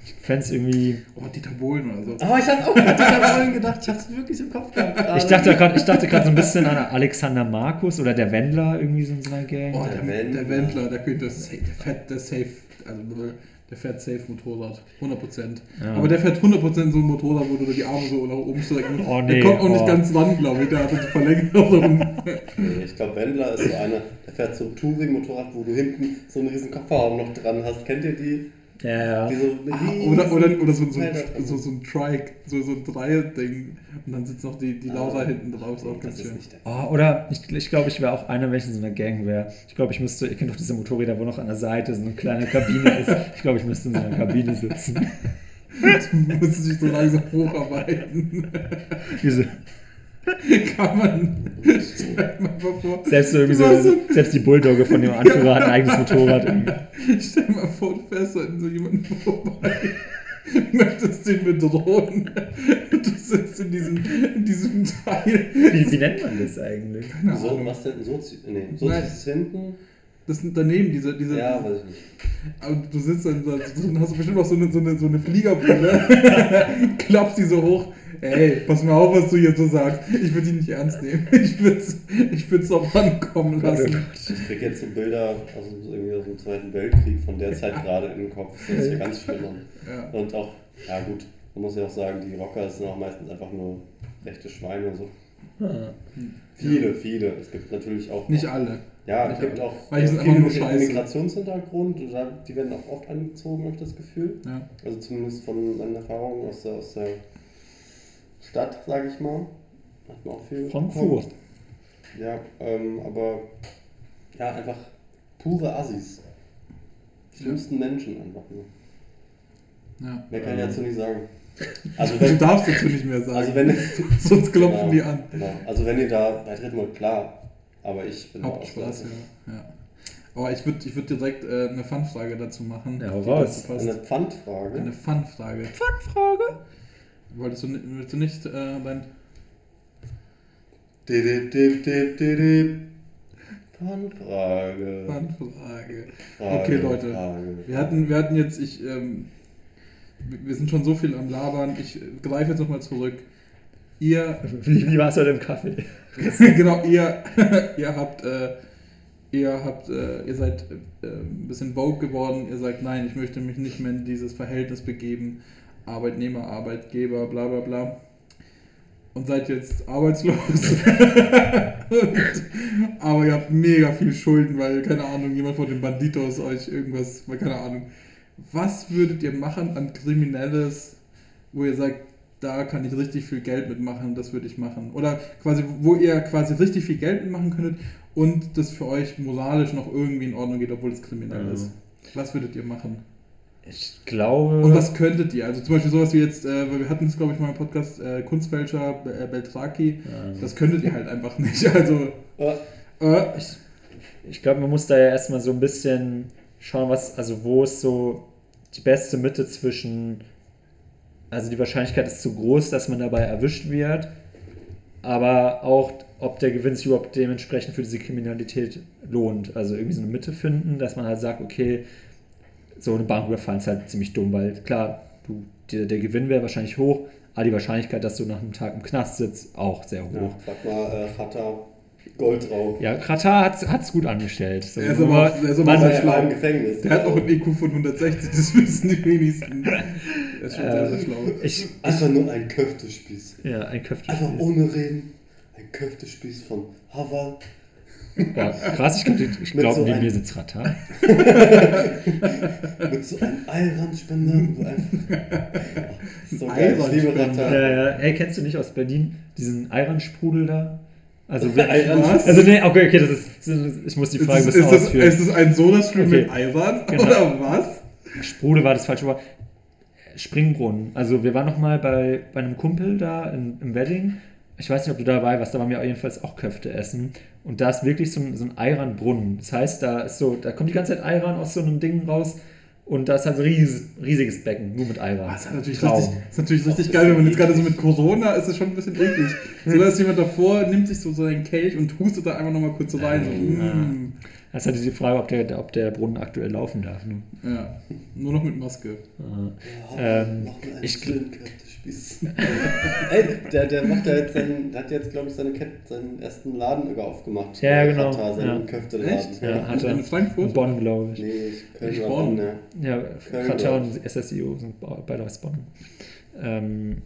Ich fände es irgendwie. Oh, Dieter Bohlen oder so. Aber ich habe auch gerade daran gedacht, ich habe es wirklich im Kopf gehabt. gerade. Ich dachte gerade ich dachte gerade so ein bisschen an Alexander Markus oder der Wendler irgendwie so in so einer Gang. Oh, Der der, Wendler. der Wendler, der könnte safe, der fährt der safe, also der fährt safe Motorrad, 100%. Ja. Aber der fährt 100% so ein Motorrad, wo du die Arme so nach oben strecken musst. Oh, Der nee, kommt auch oh. nicht ganz ran, glaube ich, der hat so Verlängerung. Nee, ich glaube, Wendler ist so einer, der fährt so ein Touring-Motorrad, wo du hinten so einen riesen Kofferraum noch dran hast. Kennt ihr die? Ja, ja. So Ah, oder, oder, oder so, so, ein, so, so ein Trike, so, so ein Dreier-Ding. Und dann sitzt noch die, die Lauter Ah, hinten drauf, ist auch ganz schön. Oh, oder ich glaube, ich, glaub, ich wäre auch einer, wenn ich in so einer Gang wäre. Ich glaube, ich müsste, ihr kennt doch diese Motorräder, wo noch an der Seite so eine kleine Kabine ist. Ich glaube, ich müsste in so einer Kabine sitzen. *laughs* *laughs* Du musst dich so langsam hocharbeiten. *laughs* Diese, *laughs* Kann man. Stell dir mal vor. selbst so irgendwie selbst die Bulldogge von dem Anführer hat ein eigenes Motorrad. Irgendwie. *laughs* Stell dir mal vor, du fährst an so jemanden vorbei. Möchtest den bedrohen. Du sitzt in diesem, in diesem Teil. Wie, wie nennt man das eigentlich? Keine So, Ahnung. was denn? Sozi nee, Sozi Nein. ist hinten. Das sind daneben, diese. diese Ja, weiß ich nicht. Aber du sitzt dann da drin, hast du bestimmt auch so eine, so eine, so eine Fliegerbrille, *laughs* klappst die so hoch. Ey, pass mal auf, was du hier so sagst. Ich würde die nicht ernst nehmen. Ich würde es ich würd's auch rankommen lassen. Ich krieg jetzt so Bilder aus, dem- irgendwie aus dem Zweiten Weltkrieg von der Zeit gerade in den Kopf. Das ist ja ganz schlimm. Ja. Und auch, ja gut, man muss ja auch sagen, die Rocker sind auch meistens einfach nur rechte Schweine und so. Ah. Viele, viele. Es gibt natürlich auch. Nicht alle. Ja, es gibt alle. auch Weil viele einfach nur scheiße. Migrationshintergrund. Die werden auch oft angezogen, habe ich das Gefühl. Ja. Also zumindest von meinen Erfahrungen aus der, aus der Stadt, sage ich mal. Hat man auch viel Frankfurt. Ja, ähm, aber ja, einfach pure Assis. Schlimmsten Menschen einfach nur. Ja. Mehr kann ich Ähm. dazu nicht sagen. *laughs* Also Du wenn, darfst dazu nicht mehr sagen. also wenn *laughs* Sonst klopfen genau, die an. Genau. Also wenn ihr da beitreten wollt, klar. Aber ich bin auch Spaß, ja. ja. Aber ich würde ich würd direkt äh, eine Fun-Frage dazu machen. Ja, passt. Eine Pfandfrage. Eine Fun-Frage. Fangfrage? Wolltest du, willst du nicht äh, dein. Dip, dip, dip, dip, dip. Pfandfrage. Fun-Frage. Frage, Okay, Leute. Frage. Wir hatten, wir hatten jetzt, ich, ähm, wir- wir sind schon so viel am Labern. Ich äh, greife jetzt nochmal zurück. Ihr, *laughs* Wie, wie war es heute im Kaffee? *laughs* genau, ihr, *laughs* ihr habt, äh, ihr habt, äh, ihr seid äh, ein bisschen Vogue geworden. Ihr sagt, nein, ich möchte mich nicht mehr in dieses Verhältnis begeben. Arbeitnehmer, Arbeitgeber, bla bla bla. Und seid jetzt arbeitslos. Und, *laughs* aber ihr habt mega viel Schulden, weil, keine Ahnung, jemand von den Banditos euch irgendwas, weil, keine Ahnung. Was würdet ihr machen an Kriminelles, wo ihr sagt, da kann ich richtig viel Geld mitmachen, das würde ich machen? Oder quasi, wo ihr quasi richtig viel Geld mitmachen könntet und das für euch moralisch noch irgendwie in Ordnung geht, obwohl es kriminell Ja. ist. Was würdet ihr machen? Ich glaube. Und was könntet ihr? Also zum Beispiel sowas wie jetzt, äh, weil wir hatten es glaube ich mal im Podcast, äh, Kunstfälscher, äh, Beltraki, Ja. das könntet ihr halt einfach nicht. *laughs* Also, Äh, äh, Ich, ich glaube, man muss da ja erstmal so ein bisschen schauen, was, also wo ist so die beste Mitte zwischen, also die Wahrscheinlichkeit ist zu groß, dass man dabei erwischt wird, aber auch, ob der Gewinn sich überhaupt dementsprechend für diese Kriminalität lohnt. Also irgendwie so eine Mitte finden, dass man halt sagt, okay, so eine Bank überfallen ist halt ziemlich dumm, weil klar, du, der, der Gewinn wäre wahrscheinlich hoch, aber die Wahrscheinlichkeit, dass du nach einem Tag im Knast sitzt, auch sehr hoch. ja, sag mal, äh, Chata, Goldraub. Ja, Katar hat es gut angestellt. So, Er ist aber auch- er ist aber sehr schlau. mal im Gefängnis. der hat auch einen IQ von 160, das wissen die wenigsten. *laughs* Der ist schon sehr, sehr Ähm, schlau. ich, Einfach nur ein Köftespieß. ja, ein Köfte. Einfach ohne Reden. Ein Köftespieß von Haval. Ja, krass, ich, könnte- ich glaube, so neben mir sitzt Katar. *laughs* Mit so einem Eiranspender, wo einfach. *laughs* so geil, ich liebe. Ja, ja. Hey, kennst du nicht aus Berlin diesen Ayran-Sprudel da? Also, also nee, okay, okay, das ist, ich muss die Ist Frage ein das, bisschen ist, das, ausführen. ist das ein Sodastream Okay. mit Eiran? Genau. Oder was? Sprudel war das falsche Wort. Springbrunnen. Also wir waren noch mal bei, bei einem Kumpel da in, im Wedding. Ich weiß nicht, ob du dabei warst, da waren wir jedenfalls auch Köfte essen. Und da ist wirklich so ein, so ein Eiran-Brunnen. Das heißt, da ist so, da kommt die ganze Zeit Eiran aus so einem Ding raus. Und da ist halt so ein riesiges, riesiges Becken, nur mit Eiran. Ah, Das ist natürlich Traum. richtig, ist natürlich richtig geil, wenn man jetzt gerade so mit Corona ist, es schon ein bisschen eklig. *laughs* So, da ist jemand davor, nimmt sich so, so einen Kelch und hustet da einfach nochmal kurz so rein. So, Ja. mm. Das ist halt diese Frage, ob der, ob der Brunnen aktuell laufen darf. Ne? Ja, nur noch mit Maske. Ja, ähm, noch mal einen ich-. *laughs* Ey, der, der macht ja jetzt seinen, der hat jetzt, glaube ich, seine Kette, seinen ersten Laden sogar aufgemacht. Ja, genau, Katar, seinen ja. Köfteladen. Echt? Ja, hat er. In Frankfurt? In Bonn, glaube ich. Nee, ich Köln Ich Bonn. Bonn, ja. Ja, Köln, Katar und SSIO sind beide aus Bonn. Ähm,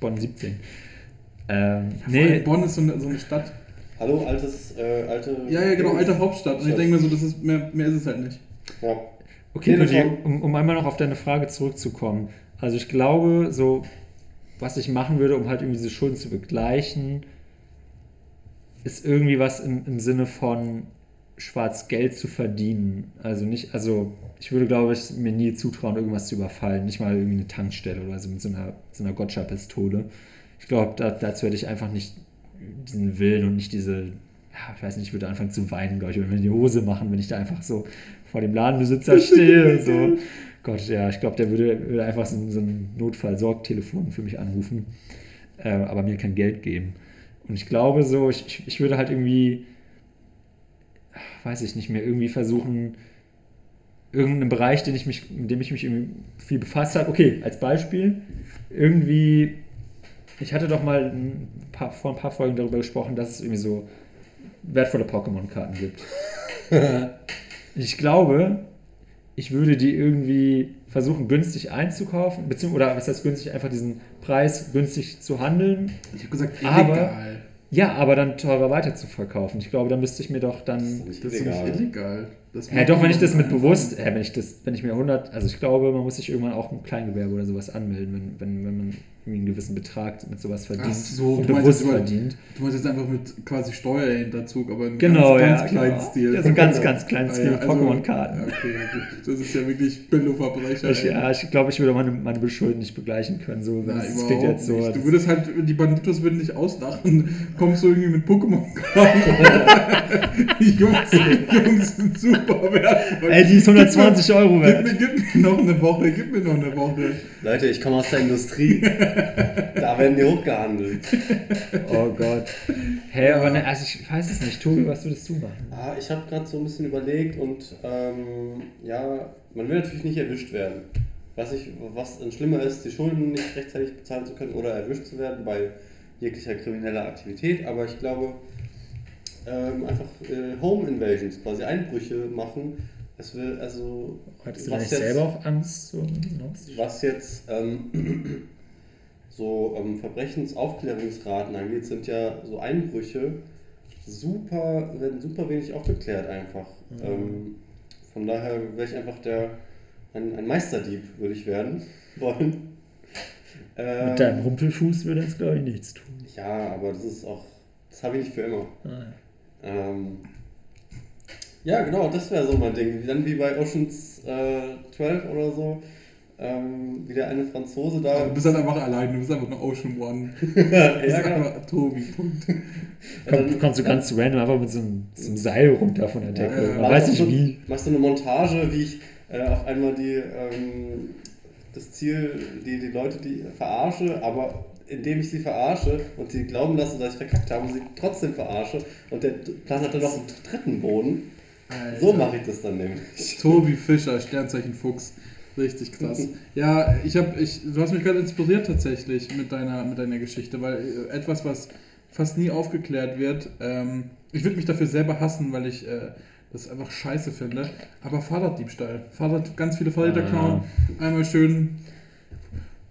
Bonn 17. Ähm, Nee. nee, Bonn ist so eine, so eine Stadt. Hallo, altes, äh, alte... Ja, ja, genau, alte Hauptstadt. Und ich denke mir so, das ist, mehr, mehr ist es halt nicht. Ja. Okay, Pudi, um, um einmal noch auf deine Frage zurückzukommen. Also ich glaube, so was ich machen würde, um halt irgendwie diese Schulden zu begleichen, ist irgendwie was im, im Sinne von schwarz Geld zu verdienen. Also nicht, also ich würde, glaube ich, mir nie zutrauen, irgendwas zu überfallen. Nicht mal irgendwie eine Tankstelle oder so mit so einer, so einer Gotcha-Pistole. Ich glaube, da, dazu hätte ich einfach nicht diesen Willen und nicht diese, ja, ich weiß nicht, ich würde anfangen zu weinen, glaube ich, mir in die Hose machen, wenn ich da einfach so vor dem Ladenbesitzer *laughs* stehe. So. Gott, ja, ich glaube, der würde, würde einfach so, ein- so ein Notfall-Sorgtelefon für mich anrufen, äh, aber mir kein Geld geben. Und ich glaube so, ich, ich, ich würde halt irgendwie, weiß ich nicht mehr, irgendwie versuchen, irgendeinen Bereich, den ich mich, mit dem ich mich irgendwie viel befasst habe. Okay, als Beispiel, irgendwie, ich hatte doch mal ein paar, vor ein paar Folgen darüber gesprochen, dass es irgendwie so wertvolle Pokémon-Karten gibt. *laughs* ich glaube, ich würde die irgendwie versuchen, günstig einzukaufen, beziehungsweise, oder was heißt günstig, einfach diesen Preis günstig zu handeln. Ich habe gesagt, Aber- illegal. Ja, aber dann teurer weiter zu verkaufen. Ich glaube, da müsste ich mir doch dann. Das ist nicht Das ist illegal. nicht illegal. Ja, doch, wenn ich das mit bewusst, ja, wenn ich das, wenn ich mir 100, also ich glaube, man muss sich irgendwann auch ein Kleingewerbe oder sowas anmelden, wenn, wenn, wenn man einen gewissen Betrag mit sowas verdient Ach so, und bewusst jetzt verdient. Du meinst jetzt einfach mit quasi Steuerhinterzug, aber im Genau, ganz, ja, ganz kleinen genau. Stil. Ja, so ein ganz, *laughs* ganz kleinen Stil also- Pokémon-Karten. Okay. Das ist ja wirklich Billo-Verbrecher. Ich, ja, ich glaube, ich würde meine, meine Beschulden nicht begleichen können. So, Na, das, klingt jetzt so. nicht. Du würdest halt, die Banditos würden dich auslachen. Kommst du irgendwie mit Pokémon-Karten? *laughs* *laughs* die Jungs, die Jungs sind wertvoll. Ey, die ist 120 Euro Gib wert. mir, gib mir noch eine Woche, gib mir noch eine Woche. Leute, ich komme aus der Industrie. da werden die hochgehandelt. Oh Gott. Hä, aber ne, also ich weiß es nicht. Tobi, was würdest du machen? Ah, ich habe gerade so ein bisschen überlegt und ähm, ja, man will natürlich nicht erwischt werden. Was, ich, was dann schlimmer ist, die Schulden nicht rechtzeitig bezahlen zu können oder erwischt zu werden bei jeglicher krimineller Aktivität, aber ich glaube, ähm, einfach äh, Home Invasions, quasi Einbrüche machen, es will also Hattest du jetzt- selber auch Angst? So, ne? was jetzt ähm, *clears throat* so ähm, Verbrechensaufklärungsraten angeht, sind ja so Einbrüche super, werden super wenig aufgeklärt einfach. Ähm, von daher wäre ich einfach der ein, ein Meisterdieb, würde ich werden *laughs* wollen. Ähm, Mit deinem Rumpelfuß würde das, glaube ich, nichts tun. Ja, aber das ist auch, das habe ich nicht für immer. Ah, ja. Ähm, ja, genau, das wäre so mein Ding. Dann wie bei Oceans äh, 12 oder so. Ähm, wie der eine Franzose da. Du bist halt einfach allein, du bist einfach nur Ocean One. *laughs* Du bist ja, genau. einfach Tobi, Punkt. *laughs* Komm, kommst du ganz random einfach mit so einem, so einem Seil runter von der Decke. Ja, ja. Man weiß nicht so, wie. Machst du eine Montage, wie ich äh, auf einmal die, ähm, das Ziel, die, die Leute, die verarsche, aber indem ich sie verarsche und sie glauben lassen, dass ich verkackt habe und sie trotzdem verarsche und der Plan hat dann noch einen dritten Boden. So mache ich das dann nämlich. Tobi Fischer, Sternzeichen Fuchs. Richtig krass. *laughs* Ja, ich habe, ich, du hast mich gerade inspiriert tatsächlich mit deiner, mit deiner Geschichte, weil äh, etwas, was fast nie aufgeklärt wird, ähm, ich würde mich dafür selber hassen, weil ich äh, das einfach scheiße finde, aber Fahrraddiebstahl. Fahrrad, ganz viele Fahrräder Ah. klauen, einmal schön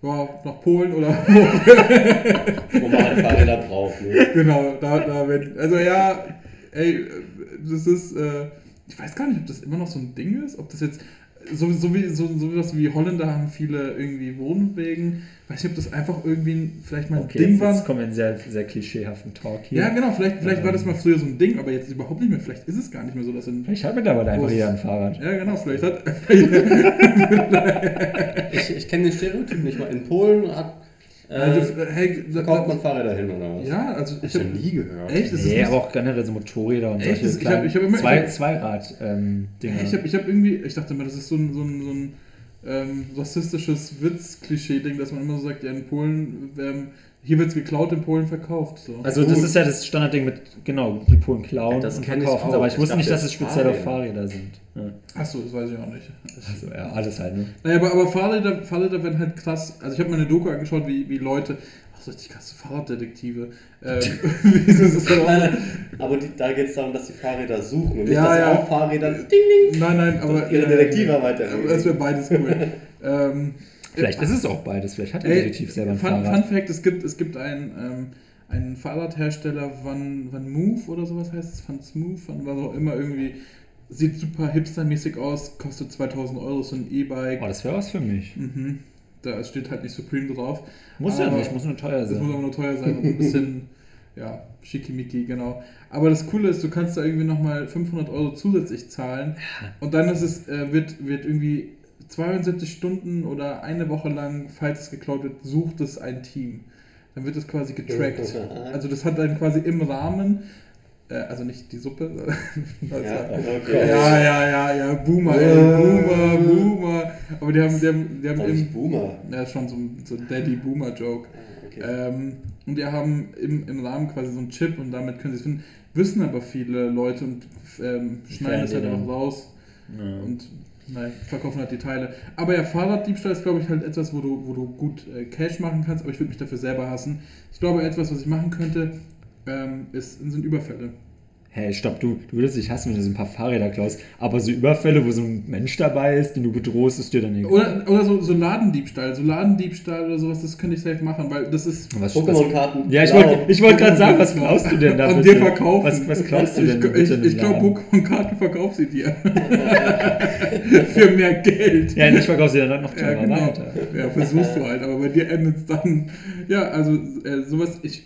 ja, nach Polen oder Wo man halt Fahrräder *laughs* braucht. Ne? genau, da, da wenn, also ja, ey, das ist, äh, ich weiß gar nicht, ob das immer noch so ein Ding ist, ob das jetzt, so, so wie so, so was wie Holländer haben viele irgendwie Wohnwegen, weiß nicht, ob das einfach irgendwie ein- vielleicht mal ein Okay, Ding jetzt, war. jetzt kommen wir in sehr, sehr klischeehaften Talk hier. Ja, genau, vielleicht, vielleicht war das Ähm. mal früher so ein Ding, aber jetzt überhaupt nicht mehr. Vielleicht ist es gar nicht mehr so, dass in, Vielleicht hat mittlerweile einfach jeder ein Fahrrad. Ja, genau, vielleicht hat. *laughs* Ich, ich kenne den Stereotyp nicht mal. In Polen hat, äh, also, hey, da, verkauft man Fahrräder hin oder was? Ja, also ich habe nie gehört. Echt? Das ist Nee, nicht- aber auch generell so Motorräder und Echt? solche ich hab- ich hab immer- Zwei, Zweirad-Dinger. Ich habe ich hab irgendwie, ich dachte immer, das ist so ein, so ein, so ein ähm, rassistisches Witz-Klischee-Ding, dass man immer so sagt, ja, in Polen, ähm, hier wird es geklaut, in Polen verkauft. So. Also das ist ja das Standardding mit, genau, die Polen klauen Ja, das und ich verkaufen, auch. aber ich Ich wusste nicht, dass es speziell auf Fahrräder. Fahrräder sind. Ja. Achso, das weiß ich auch nicht. Also ja, alles halt, ne? Naja, aber, aber Fahrräder, Fahrräder werden halt krass. Also ich habe mir eine Doku angeschaut, wie, wie Leute, ach so richtig krasse Fahrraddetektive. Ähm, *laughs* *laughs* wie sie das *laughs* auch- Nein, nein, aber die, da geht es darum, dass die Fahrräder suchen und nicht, Ja, dass ja. auf Fahrrädern ding, ding. nein, nein, aber ihre Detektivarbeit erledigen. Das wäre beides cool. ähm, Vielleicht ist es auch beides, vielleicht hat der Ey, Detektiv selber ein Fun, Fahrrad. Fun Fact: Es gibt, es gibt einen, ähm, einen Fahrradhersteller, Van, Van Move oder sowas heißt es, Van Smooth, Van was auch immer, irgendwie. Sieht super hipstermäßig aus, kostet 2000 Euro, so ein E-Bike. Oh, das wäre was für mich. Mhm. Da steht halt nicht Supreme drauf. Muss ja Aber- nicht, muss nur teuer Das muss sein. aber nur teuer sein und ein bisschen, *laughs* ja, schickimicki, genau. Aber das Coole ist, du kannst da irgendwie nochmal 500 Euro zusätzlich zahlen und dann ist es, äh, wird, wird irgendwie 72 Stunden oder eine Woche lang, falls es geklaut wird, sucht es ein Team. Dann wird es quasi getrackt. Also das hat dann quasi im Rahmen, äh, also nicht die Suppe, *laughs* sondern also, Ja, okay. ja, ja, ja, ja, Boomer, ey, Äh. Boomer, Boomer. Aber die haben, die haben, die haben im, Boomer. ja, schon so ein, so Daddy-Boomer-Joke. Okay. Ähm, und die haben im, im Rahmen quasi so einen Chip und damit können sie es finden. Wissen aber viele Leute und ähm, schneiden es halt auch raus Ja. und nein, verkaufen halt die Teile. Aber ja, Fahrraddiebstahl ist, glaube ich, halt etwas, wo du, wo du gut äh, Cash machen kannst, aber ich würde mich dafür selber hassen. Ich glaube, etwas, was ich machen könnte, ähm, ist, sind Überfälle. Hey, stopp, du, du würdest dich hassen, wenn du so ein paar Fahrräder klaust, aber so Überfälle, wo so ein Mensch dabei ist, den du bedrohst, ist dir dann egal. Oder, oder so, so Ladendiebstahl, so Ladendiebstahl oder sowas, das könnte ich safe machen, weil das ist. Was, Pokémon-Karten. Ja, ich wollte ich wollt gerade sagen, was klaust du denn da An dir verkaufen. Was, was klaust du denn Ich, ich, ich glaube? Pokémon-Karten verkauf sie dir. *laughs* Für mehr Geld. Ja, ich verkaufe sie dann noch Ja, teurer genau. weiter. Ja, versuchst du halt, aber bei dir endet es dann. Ja, also äh, sowas, ich.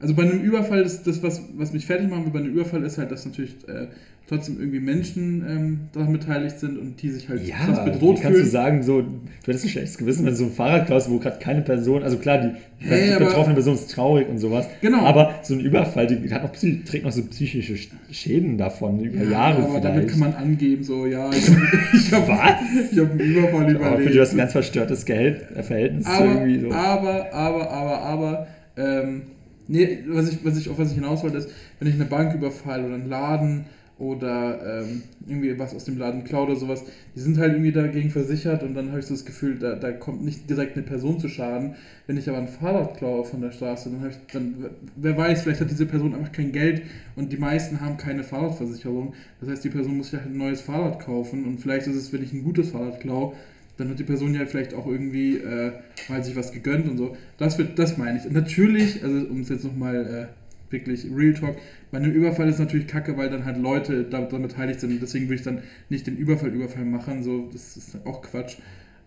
Also bei einem Überfall, das, das was, was mich fertig machen will bei einem Überfall, ist halt, dass natürlich äh, trotzdem irgendwie Menschen ähm, daran beteiligt sind und die sich halt Ja, krass wie bedroht kannst du fühlen. sagen, so, du hättest ein schlechtes Gewissen, wenn du so ein Fahrrad klaust, wo gerade keine Person, also klar, die, Hey, die aber- betroffene Person ist traurig und sowas, Genau. aber so ein Überfall, die hat psy- trägt noch so psychische Sch- Schäden davon, über Ja, Jahre aber vielleicht. damit kann man angeben, so, ja, ich habe *laughs* ich hab, Was? ich hab einen Überfall aber für überlebt. du hast ein ganz verstörtes Gehalt, äh, Verhältnis aber, irgendwie so. aber, aber, aber, aber, ähm, nee, was ich, was ich, auf was ich hinaus wollte, ist, wenn ich eine Bank überfall oder einen Laden oder ähm, irgendwie was aus dem Laden klaue oder sowas, die sind halt irgendwie dagegen versichert und dann habe ich so das Gefühl, da, da kommt nicht direkt eine Person zu Schaden. Wenn ich aber ein Fahrrad klaue von der Straße, dann habe ich, dann, wer weiß, vielleicht hat diese Person einfach kein Geld und die meisten haben keine Fahrradversicherung. Das heißt, die Person muss sich halt ein neues Fahrrad kaufen und vielleicht ist es, wenn ich ein gutes Fahrrad klaue, dann hat die Person ja vielleicht auch irgendwie äh, mal sich was gegönnt und so. Das wird, das meine ich. Natürlich, also um es jetzt nochmal äh, wirklich Real Talk, bei einem Überfall ist natürlich kacke, weil dann halt Leute da- daran beteiligt sind deswegen würde ich dann nicht den Überfall Überfall machen, so, das ist auch Quatsch.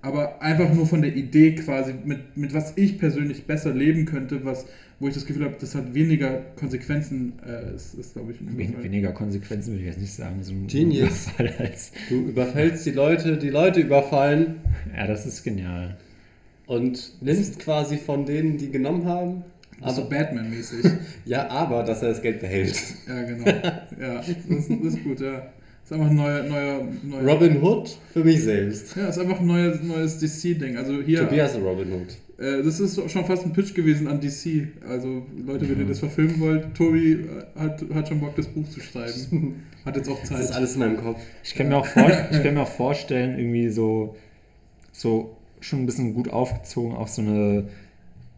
Aber einfach nur von der Idee quasi, mit, mit was ich persönlich besser leben könnte, was, wo ich das Gefühl habe, das hat weniger Konsequenzen, äh, ist, ist glaube ich, Wen, weniger Konsequenzen würde ich jetzt nicht sagen, so ein Genius. Du überfällst die Leute, die Leute überfallen *laughs* Ja, das ist genial. und nimmst quasi von denen, die genommen haben. Das ist so Aber, Batman-mäßig. *laughs* ja, aber dass er das Geld behält. Ja, genau. Ja, das, ist- das ist gut, ja. Das ist einfach ein neuer, neuer, neuer Robin Hood für mich selbst. Ja, ist einfach ein neues, neues DC-Ding. Also hier, Tobias Robin Hood. äh, das ist schon fast ein Pitch gewesen an DC. Also Leute, wenn ihr das verfilmen wollt, Tobi äh, hat, hat schon Bock, das Buch zu schreiben. *laughs* Hat jetzt auch Das Zeit. ist alles in meinem Kopf. Ich kann mir auch, vor, *laughs* ich kann mir auch vorstellen, irgendwie so, so schon ein bisschen gut aufgezogen, auch so eine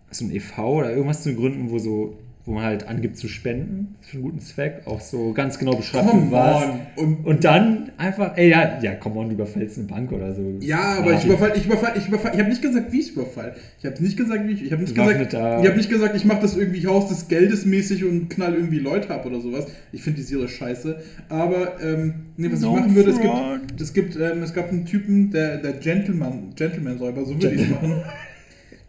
so ein e.V. oder irgendwas zu gründen, wo so wo man halt angibt zu spenden für einen guten Zweck, auch so ganz genau beschreibt, Come was. on. Und, Und dann einfach, ey, ja, ja, come on, du überfällst eine Bank oder so. ja, aber ich überfall, ich überfall, ich überfall. Ich habe nicht gesagt, wie ich überfall. Ich habe nicht gesagt, wie ich. Ich habe nicht gesagt, ich habe nicht gesagt, ich mache das irgendwie Haus des Geldes mäßig und knall irgendwie Leute ab oder sowas. Ich finde die Serie scheiße. Aber ähm, nee, was No ich machen würde, es gibt, es gibt, ähm, es gab einen Typen, der, der Gentleman, Gentleman-Räuber, so würde ich es machen. *laughs*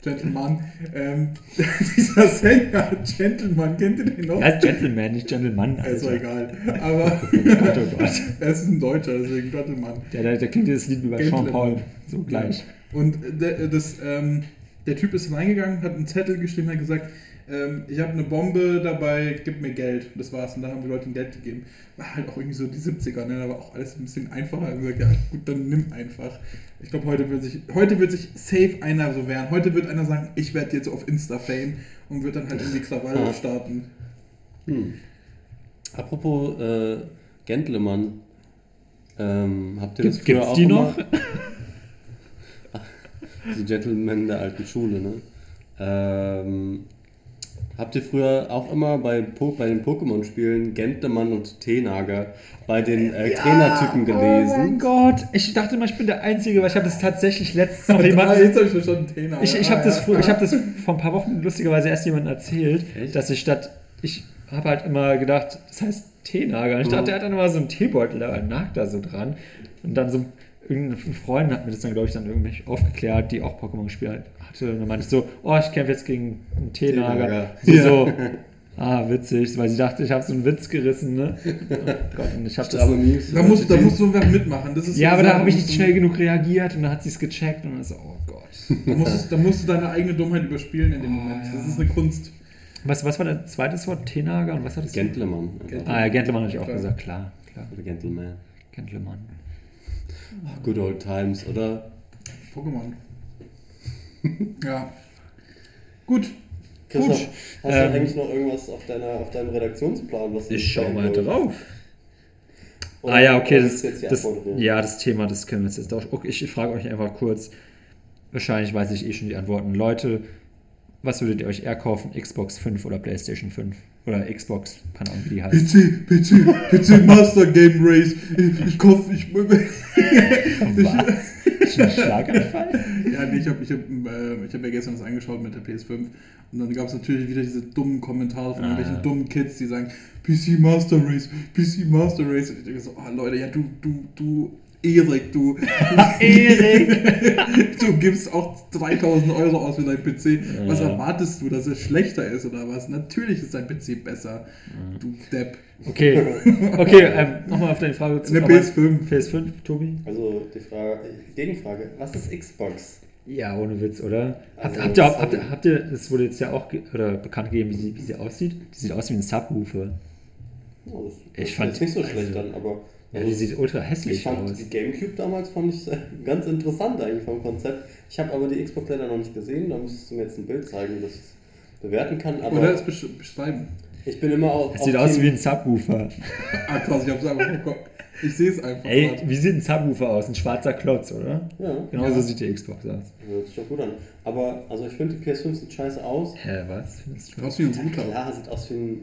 Gentleman. Ähm, *laughs* dieser Sänger, Gentleman, kennt ihr den noch? Er heißt Gentleman, nicht Gentleman. Ja, ist doch Alter. egal. Aber *laughs* Gott, oh Gott. *laughs* er ist ein Deutscher, deswegen Gentleman. Der, der, der klingt dieses Lied wie bei Gentleman. Sean Paul. So gleich. Und der, das, ähm, der Typ ist reingegangen, hat einen Zettel geschrieben, hat gesagt, ähm, ich habe eine Bombe dabei, gib mir Geld. Das war's. Und dann haben die Leute ihm Geld gegeben. War halt auch irgendwie so die 70er, ne? Da war auch alles ein bisschen einfacher. Ich gesagt, ja gut, dann nimm einfach. Ich glaube, heute wird sich, heute wird sich safe einer so wehren. Heute wird einer sagen, ich werde jetzt auf Insta-Fame und wird dann halt irgendwie Krawalle starten. Hm. Apropos äh, Gentleman. Ähm, habt ihr das Gibt, gibt's früher die auch noch? immer- *laughs* Die Gentlemen der alten Schule, ne? Ähm, habt ihr früher auch immer bei, Po- bei den Pokémon-Spielen Gentleman und Teenager bei den äh, Trainertypen Oh mein gelesen? Gott, ich dachte immer, ich bin der Einzige, weil ich habe das tatsächlich letztens noch Ah, jemanden. jetzt habe ich verstanden, Tena. Ich, ich Ah, habe das, ja. früher- ich hab das vor ein paar Wochen lustigerweise erst jemandem erzählt, Echt? dass ich statt. Ich habe halt immer gedacht, das heißt Teenager. Ich Mhm. dachte, der hat dann immer so einen Teebeutel, da nagt da so dran. Und dann so irgendein Freund hat mir das dann, glaube ich, dann irgendwie aufgeklärt, die auch Pokémon gespielt hatte. Und dann meinte ich so, oh, ich kämpfe jetzt gegen einen Teenager. Teenager. Sie Ja. so, *laughs* ah, witzig, weil sie dachte, ich habe so einen Witz gerissen, ne? Oh Gott, und ich habe das. Aber nie Da musst, da musst du wer mitmachen. Das ist Ja, so aber da habe ich nicht schnell genug reagiert und dann hat sie es gecheckt und dann so, oh Gott. Da musst, du, da musst du deine eigene Dummheit überspielen in dem Oh, Moment. ja. Das ist eine Kunst. Was, was war das zweite Wort? Tenager und was hat das? Gentleman. Gent- Ah ja, Gentleman hatte ich auch Klar. gesagt, klar, klar. Oder Gentleman. Gentleman. Good old times, oder? Pokémon. *laughs* ja. Gut. Christoph, Gut. hast Ähm, du eigentlich noch irgendwas auf, deiner, auf deinem Redaktionsplan? Was du Ich schau mal wolltest? drauf. Oder ah ja, okay, das, ist jetzt die das, ja, das Thema, das können wir jetzt auch. Okay, ich frage euch einfach kurz. Wahrscheinlich weiß ich eh schon die Antworten. Leute, was würdet ihr euch eher kaufen? Xbox 5 oder PlayStation 5? Oder Xbox, keine Ahnung, wie die heißt. PC, PC, PC Master Game Race. Ich, ich kaufe, *laughs* ich. Was? Ist ein Schlaganfall? Ja, nee, ich habe ich hab, äh, ich hab ja gestern das angeschaut mit der PS5 und dann gab es natürlich wieder diese dummen Kommentare von Ah. irgendwelchen dummen Kids, die sagen, PC Master Race, PC Master Race. Und ich denke so, oh Leute, ja du, du, du, Erik, du, *laughs* Erik! *laughs* du gibst auch 3000 Euro aus für deinen PC. Was Ja. erwartest du, dass er schlechter ist oder was? Natürlich ist dein PC besser, du Depp. Okay, *laughs* okay, ähm, nochmal auf deine Frage Eine Aber- PS5. PS5, Tobi? Also die Frage, Gegenfrage, was ist Xbox? Ja, ohne Witz, oder? Habt, Also, habt, ihr, habt, ihr, habt ihr, das wurde jetzt ja auch ge oder bekannt gegeben, wie sie, wie sie aussieht? Die sieht aus wie ein Subwoofer. Oh, das Ich fand- nicht so also- schlecht an, aber Ja, die sieht ultra ich hässlich fand aus. die Gamecube damals fand ich äh, ganz interessant eigentlich vom Konzept. Ich habe aber die Xbox leider noch nicht gesehen, da müsstest du mir jetzt ein Bild zeigen, das ich es bewerten kann. Aber Oder es besch- beschreiben. ich bin immer auf. Es sieht aus wie ein Subwoofer. *laughs* Ah krass, ich hab's einfach Kopf. Ich sehe es einfach. Ey, grad. wie sieht ein Subwoofer aus? Ein schwarzer Klotz, oder? Ja, Genau Ja. so sieht die Xbox aus. hört sich doch gut an. Aber also ich finde die PS5 sieht scheiße aus. Hä, was? Findest du? Aus wie ein Ja, Router. klar, sieht aus wie ein.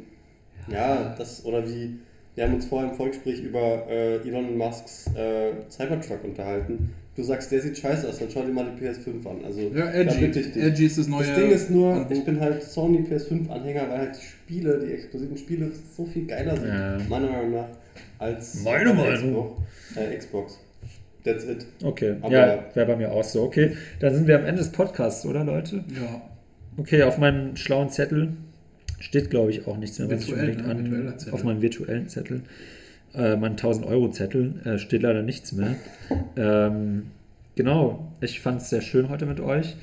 Ja, das. Oder wie. Wir haben uns vorher im Vorgespräch über äh, Elon Musks äh, Cybertruck unterhalten. Du sagst, der sieht scheiße aus, dann schau dir mal die PS5 an. Also, Ja, edgy. Edgy ist das neue. Das Ding ist nur, Angebot. ich bin halt Sony PS5-Anhänger, weil halt die Spiele, die exklusiven Spiele so viel geiler sind, Ja. meiner Meinung nach, als Meine Meinung. Xbox. Äh, Xbox. That's it. Okay, Aber- ja, wäre bei mir auch so. Okay, dann sind wir am Ende des Podcasts, oder Leute? Ja. Okay, auf meinem schlauen Zettel steht, glaube ich, auch nichts mehr, was ich unbedingt ne? an. Auf meinem virtuellen Zettel. Äh, mein 1000-Euro-Zettel äh, steht leider nichts mehr. ähm, genau, ich fand es sehr schön heute mit euch.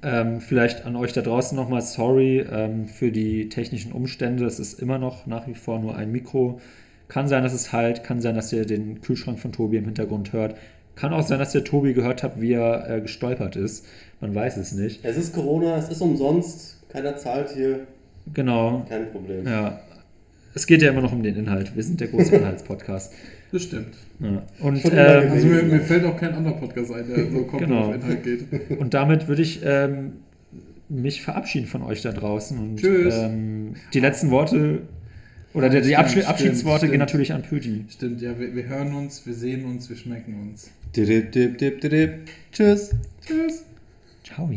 Ähm, vielleicht an euch da draußen nochmal sorry ähm, für die technischen Umstände. Es ist immer noch nach wie vor nur ein Mikro. Kann sein, dass es halt, kann sein, dass ihr den Kühlschrank von Tobi im Hintergrund hört. Kann auch sein, dass ihr Tobi gehört habt, wie er äh, gestolpert ist. Man weiß es nicht. Es ist Corona, es ist umsonst, keiner zahlt hier, Genau. kein Problem. Ja. Es geht ja immer noch um den Inhalt. Wir sind der große *laughs* Inhaltspodcast. Das stimmt. Ja. Und, ähm, Also mir, mir fällt auch kein anderer Podcast ein, der so komplett Genau. auf Inhalt geht. *laughs* und damit würde ich ähm, mich verabschieden von euch da draußen. Und, Tschüss. Ähm, die letzten Worte oder die, die Stimmt, Abschied, stimmt, Abschiedsworte gehen stimmt. natürlich an Pöti. Stimmt, ja, wir, wir hören uns, wir sehen uns, wir schmecken uns. Dip, dip, dip. Tschüss. Tschüss. Ciao.